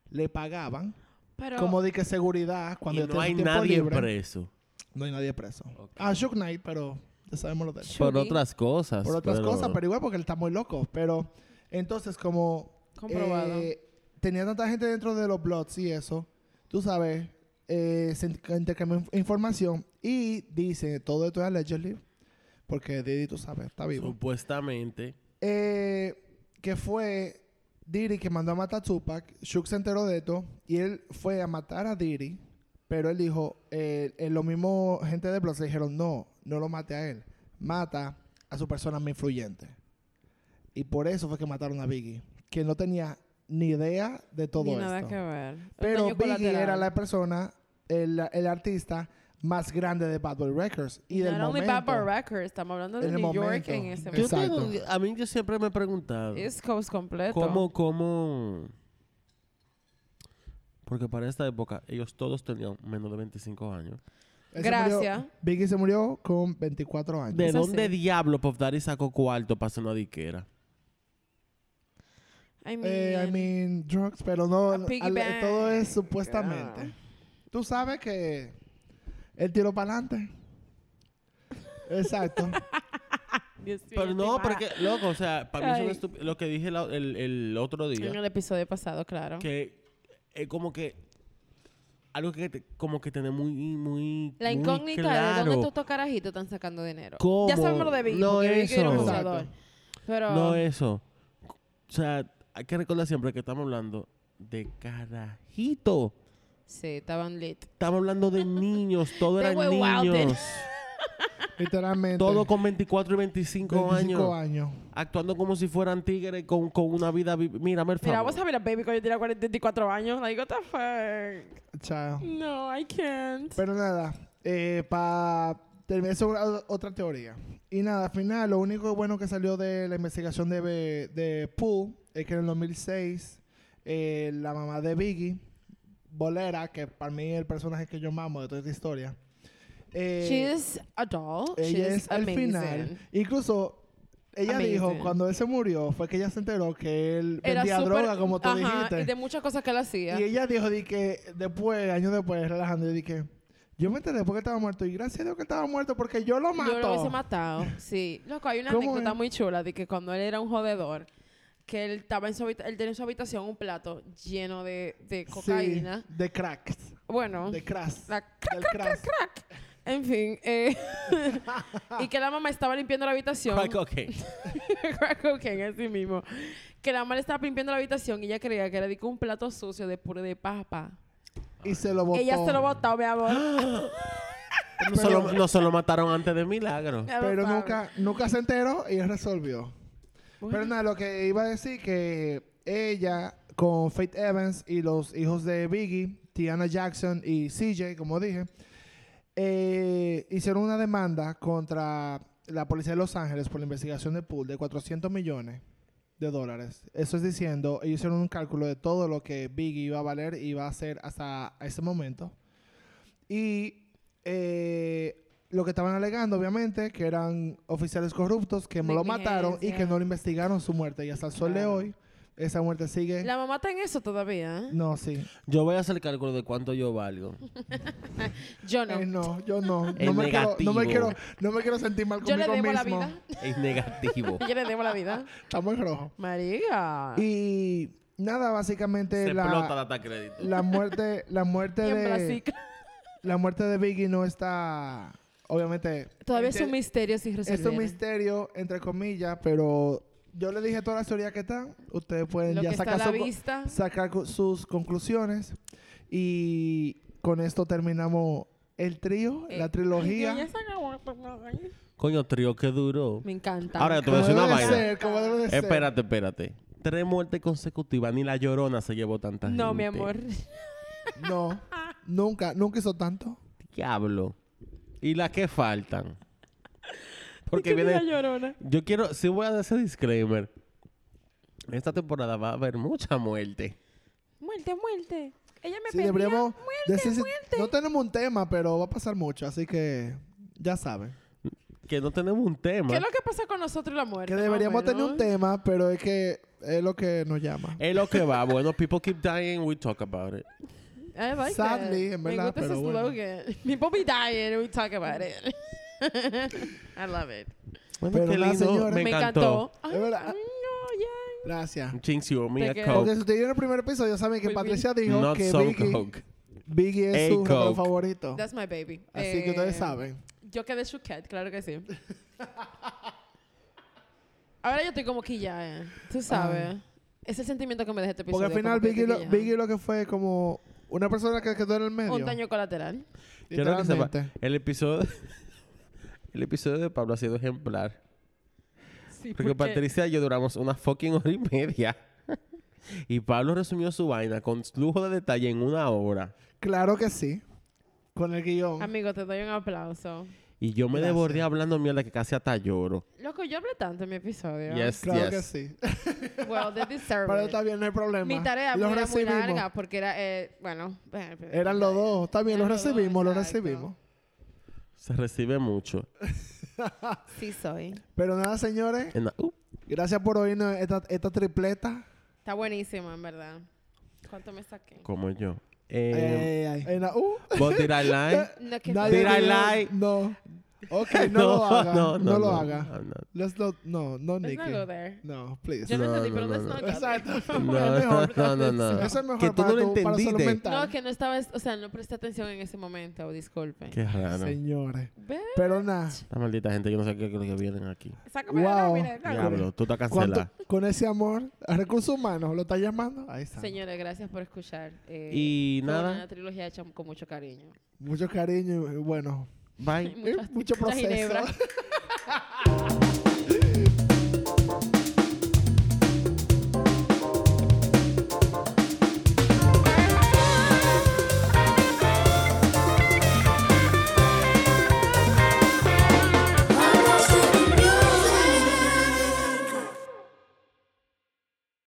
Le pagaban. Pero como de que seguridad Y cuando no tenía hay tiempo nadie libre. preso. No hay nadie preso. Ah, Shook Knight, pero ya sabemos lo de él. Por otras cosas. Por otras cosas, pero igual porque él está muy loco. Pero entonces como comprobado. eh, tenía tanta gente dentro de los Bloods y eso, tú sabes, eh, se inter- intercambió inf- información y dice, todo esto es allegedly, porque Diddy, tú sabes, está vivo. Supuestamente. Eh, que fue Diddy que mandó a matar a Tupac. Shook se enteró de esto y él fue a matar a Diddy. Pero él dijo, eh, eh, lo mismo gente de Bloods le dijeron, no, no lo mate a él. Mata a su persona más influyente. Y por eso fue que mataron a Biggie. Que no tenía ni idea de todo Ni esto. nada que ver. Pero Biggie colateral. era la persona, el, el artista más grande de Bad Boy Records. Y del Not only momento. Bad Boy Records, estamos hablando de New York en ese Yo momento. tengo- a mí yo siempre me he preguntado. East Coast completo. ¿Cómo, cómo? Porque para esta época ellos todos tenían menos de 25 años. Él se murió- Gracias. Biggie se murió con 24 años. ¿De dónde así. diablo Puff Daddy sacó cuarto para hacer una diquera? I mean, Eh, I mean, drugs, pero no. A al- todo es supuestamente. Yeah. Tú sabes que él tiró para adelante. Exacto. Dios Pero no, porque, loco, o sea, para mí es Lo que dije la- el, el otro mala. En día, el episodio pasado, claro. que es como que. Algo que te- como que tener muy, muy. La muy incógnita de claro. dónde estos carajitos están sacando dinero. ¿Cómo? Ya sabemos lo de Biggie, No eso. Pero No eso. O sea, hay que recordar siempre que estamos hablando de carajito. sí, estaban lit. Estamos hablando de niños, todo eran niños. Literalmente. todo con 24 y 25, 25 años. años. Actuando como si fueran tigres con, con una vida... vi- Mírame el favor. Mira, vos sabés la baby cuando yo tenía 44 años. Like, what the fuck? Chao. No, I can't. Pero nada, eh, para terminar sobre o- otra teoría. Y nada, al final, lo único bueno que salió de la investigación de, Be- de Poole es que en el 2006, eh, la mamá de Biggie, Bolera, que para mí es el personaje que yo mamo de toda esta historia, eh, She's a doll. ella She's es al final. Incluso, ella dijo, cuando él se murió, fue que ella se enteró que él Era vendía droga, como tú Ajá, dijiste. Y de muchas cosas que él hacía. Y ella dijo di que después, años después, relajando, y dije, yo me enteré porque estaba muerto. Y gracias a Dios que estaba muerto porque yo lo mato. Yo lo hubiese matado. Sí. Loco, hay una ¿Cómo anécdota es? muy chula de que cuando él era un jodedor, que él estaba en su él tenía en su habitación un plato lleno de, de Sí, cocaína. de cracks. Bueno, De crack. la Del crack. En fin. eh, y que la mamá estaba limpiando la habitación. Crack cocaine. Crack cocaine, así mismo. Que la mamá le estaba limpiando la habitación y ella creía que era de un plato sucio de puré de papa. Y se lo botó. Ella se lo botó, mi amor. No se, lo, no se lo mataron antes de milagro. Pero nunca, nunca se enteró y él resolvió. Bueno. Pero nada, lo que iba a decir que ella con Faith Evans y los hijos de Biggie, Tiana Jackson y CJ, como dije, eh, hicieron una demanda contra la policía de Los Ángeles por la investigación de Pool de 400 millones de dólares. Eso es diciendo, ellos hicieron un cálculo de todo lo que Biggie iba a valer y iba a hacer hasta ese momento. Y eh, lo que estaban alegando, obviamente, que eran oficiales corruptos que lo mataron y que no le investigaron su muerte. Y hasta el sol de hoy, esa muerte sigue. La mamá está en eso todavía, ¿eh? No, sí. Yo voy a hacer el cálculo de cuánto yo valgo. Yo no. Eh, no, yo no. Es No me, quiero, no, me negativo. quiero, no me quiero sentir mal Yo le conmigo debo la mismo. vida. Es negativo. Yo le debo la vida. Estamos en rojo. Marica. Y nada, básicamente Se explota la, data crédito. la muerte, la muerte de la muerte de Biggie no está, obviamente. Todavía es un misterio sin Es resolver. un misterio, entre comillas, pero yo le dije todas las teorías que están. Ustedes pueden Lo ya que está a sacar, la su- vista. sacar cu- sus conclusiones. Y con esto terminamos el trío, Eh, la trilogía. Ya se acabó. Coño, trío, qué duro. Me encanta. Ahora te voy a decir una vaina. ser, como debe de ser. Espérate, espérate. Tres muertes consecutivas. Ni la llorona se llevó tanta gente. No, mi amor. No, nunca, nunca hizo tanto. Diablo. ¿Y las que faltan? Porque ¿Qué mira viene... llorona? Yo quiero... Si voy a dar ese disclaimer. Esta temporada va a haber mucha muerte. Muerte, muerte. Ella me Sí, pedía deberíamos muerte, decir muerte. No tenemos un tema, pero va a pasar mucho, así que ya saben. que no tenemos un tema. ¿Qué es lo que pasa con nosotros y la muerte? Que deberíamos tener un tema, pero es que es lo que nos llama. Es lo que va. Bueno, people keep dying, we talk about it. I like Sadly, that. en Me verdad, ese bueno. slogan. People be dying and we talk about it. I love it. Bueno, Pero qué lindo. señores. Me Me encantó. encantó. Es verdad. Ay, no, yeah. Gracias. Jinx, you owe me Te a quiero. Porque coke. si vieron el primer episodio, saben que. Patricia dijo Not que some Biggie, coke. Biggie es A su rapero Coke. favorito. That's my baby. Así que ustedes Eh, saben. Yo quedé chuquet, claro que sí. Ahora yo estoy como que ya, eh. Tú sabes. Es el sentimiento que me deja este episodio. Porque al final como que Biggie lo, quillada. Biggie lo que fue como una persona que quedó en el medio. Un daño colateral. Quiero que sepa, Literalmente. el episodio, el episodio de Pablo ha sido ejemplar. Sí, Porque Patricia y yo duramos una fucking hora y media. y Pablo resumió su vaina con lujo de detalle en una hora. Claro que sí. Con el guion. Amigo, te doy un aplauso. Y yo me Gracias. desbordé hablando mierda que casi hasta lloro. Loco, yo hablé tanto en mi episodio. Yes, Claro yes. que sí. Well, they deserve Pero está bien, no hay problema. Mi tarea Los muy, era muy recibimos. larga porque era, eh, bueno... eh, Eran los dos. Está bien, los recibimos, los recibimos. Se recibe mucho. Sí soy. Pero nada, señores. En la- uh, Gracias por oírnos esta, esta tripleta. Está buenísimo, en verdad. ¿Cuánto me saqué? como yo. Eh, Ay, ay, ay. En la- uh, I lie? No, que nadie Did I lie? No. Ok, no, lo haga. No, no, lo no, haga. no, no. Let's not, no, no, Let's Nicky. not go there. No, please. Yo no, No, entendí, pero no, let's no, not no. go there. Exacto. No, no, no, no. Eso es mejor Que tú para, no tu, para salud entendiste. mental. No, que no estaba, o sea, no presté atención en ese momento, disculpen. Qué raro. Señores. Pero nada. Esta maldita gente, yo no sé qué es lo que vienen aquí. sácame la Wow. Diablo, tú estás ¿Cuánto, cancelada. con ese amor, a recursos humanos, ¿lo está llamando? Ahí está. Señores, gracias por escuchar. Eh, Y nada. Una trilogía hecha con mucho cariño. Mucho cariño y bueno, Bye. eh, Mucha- mucho proceso.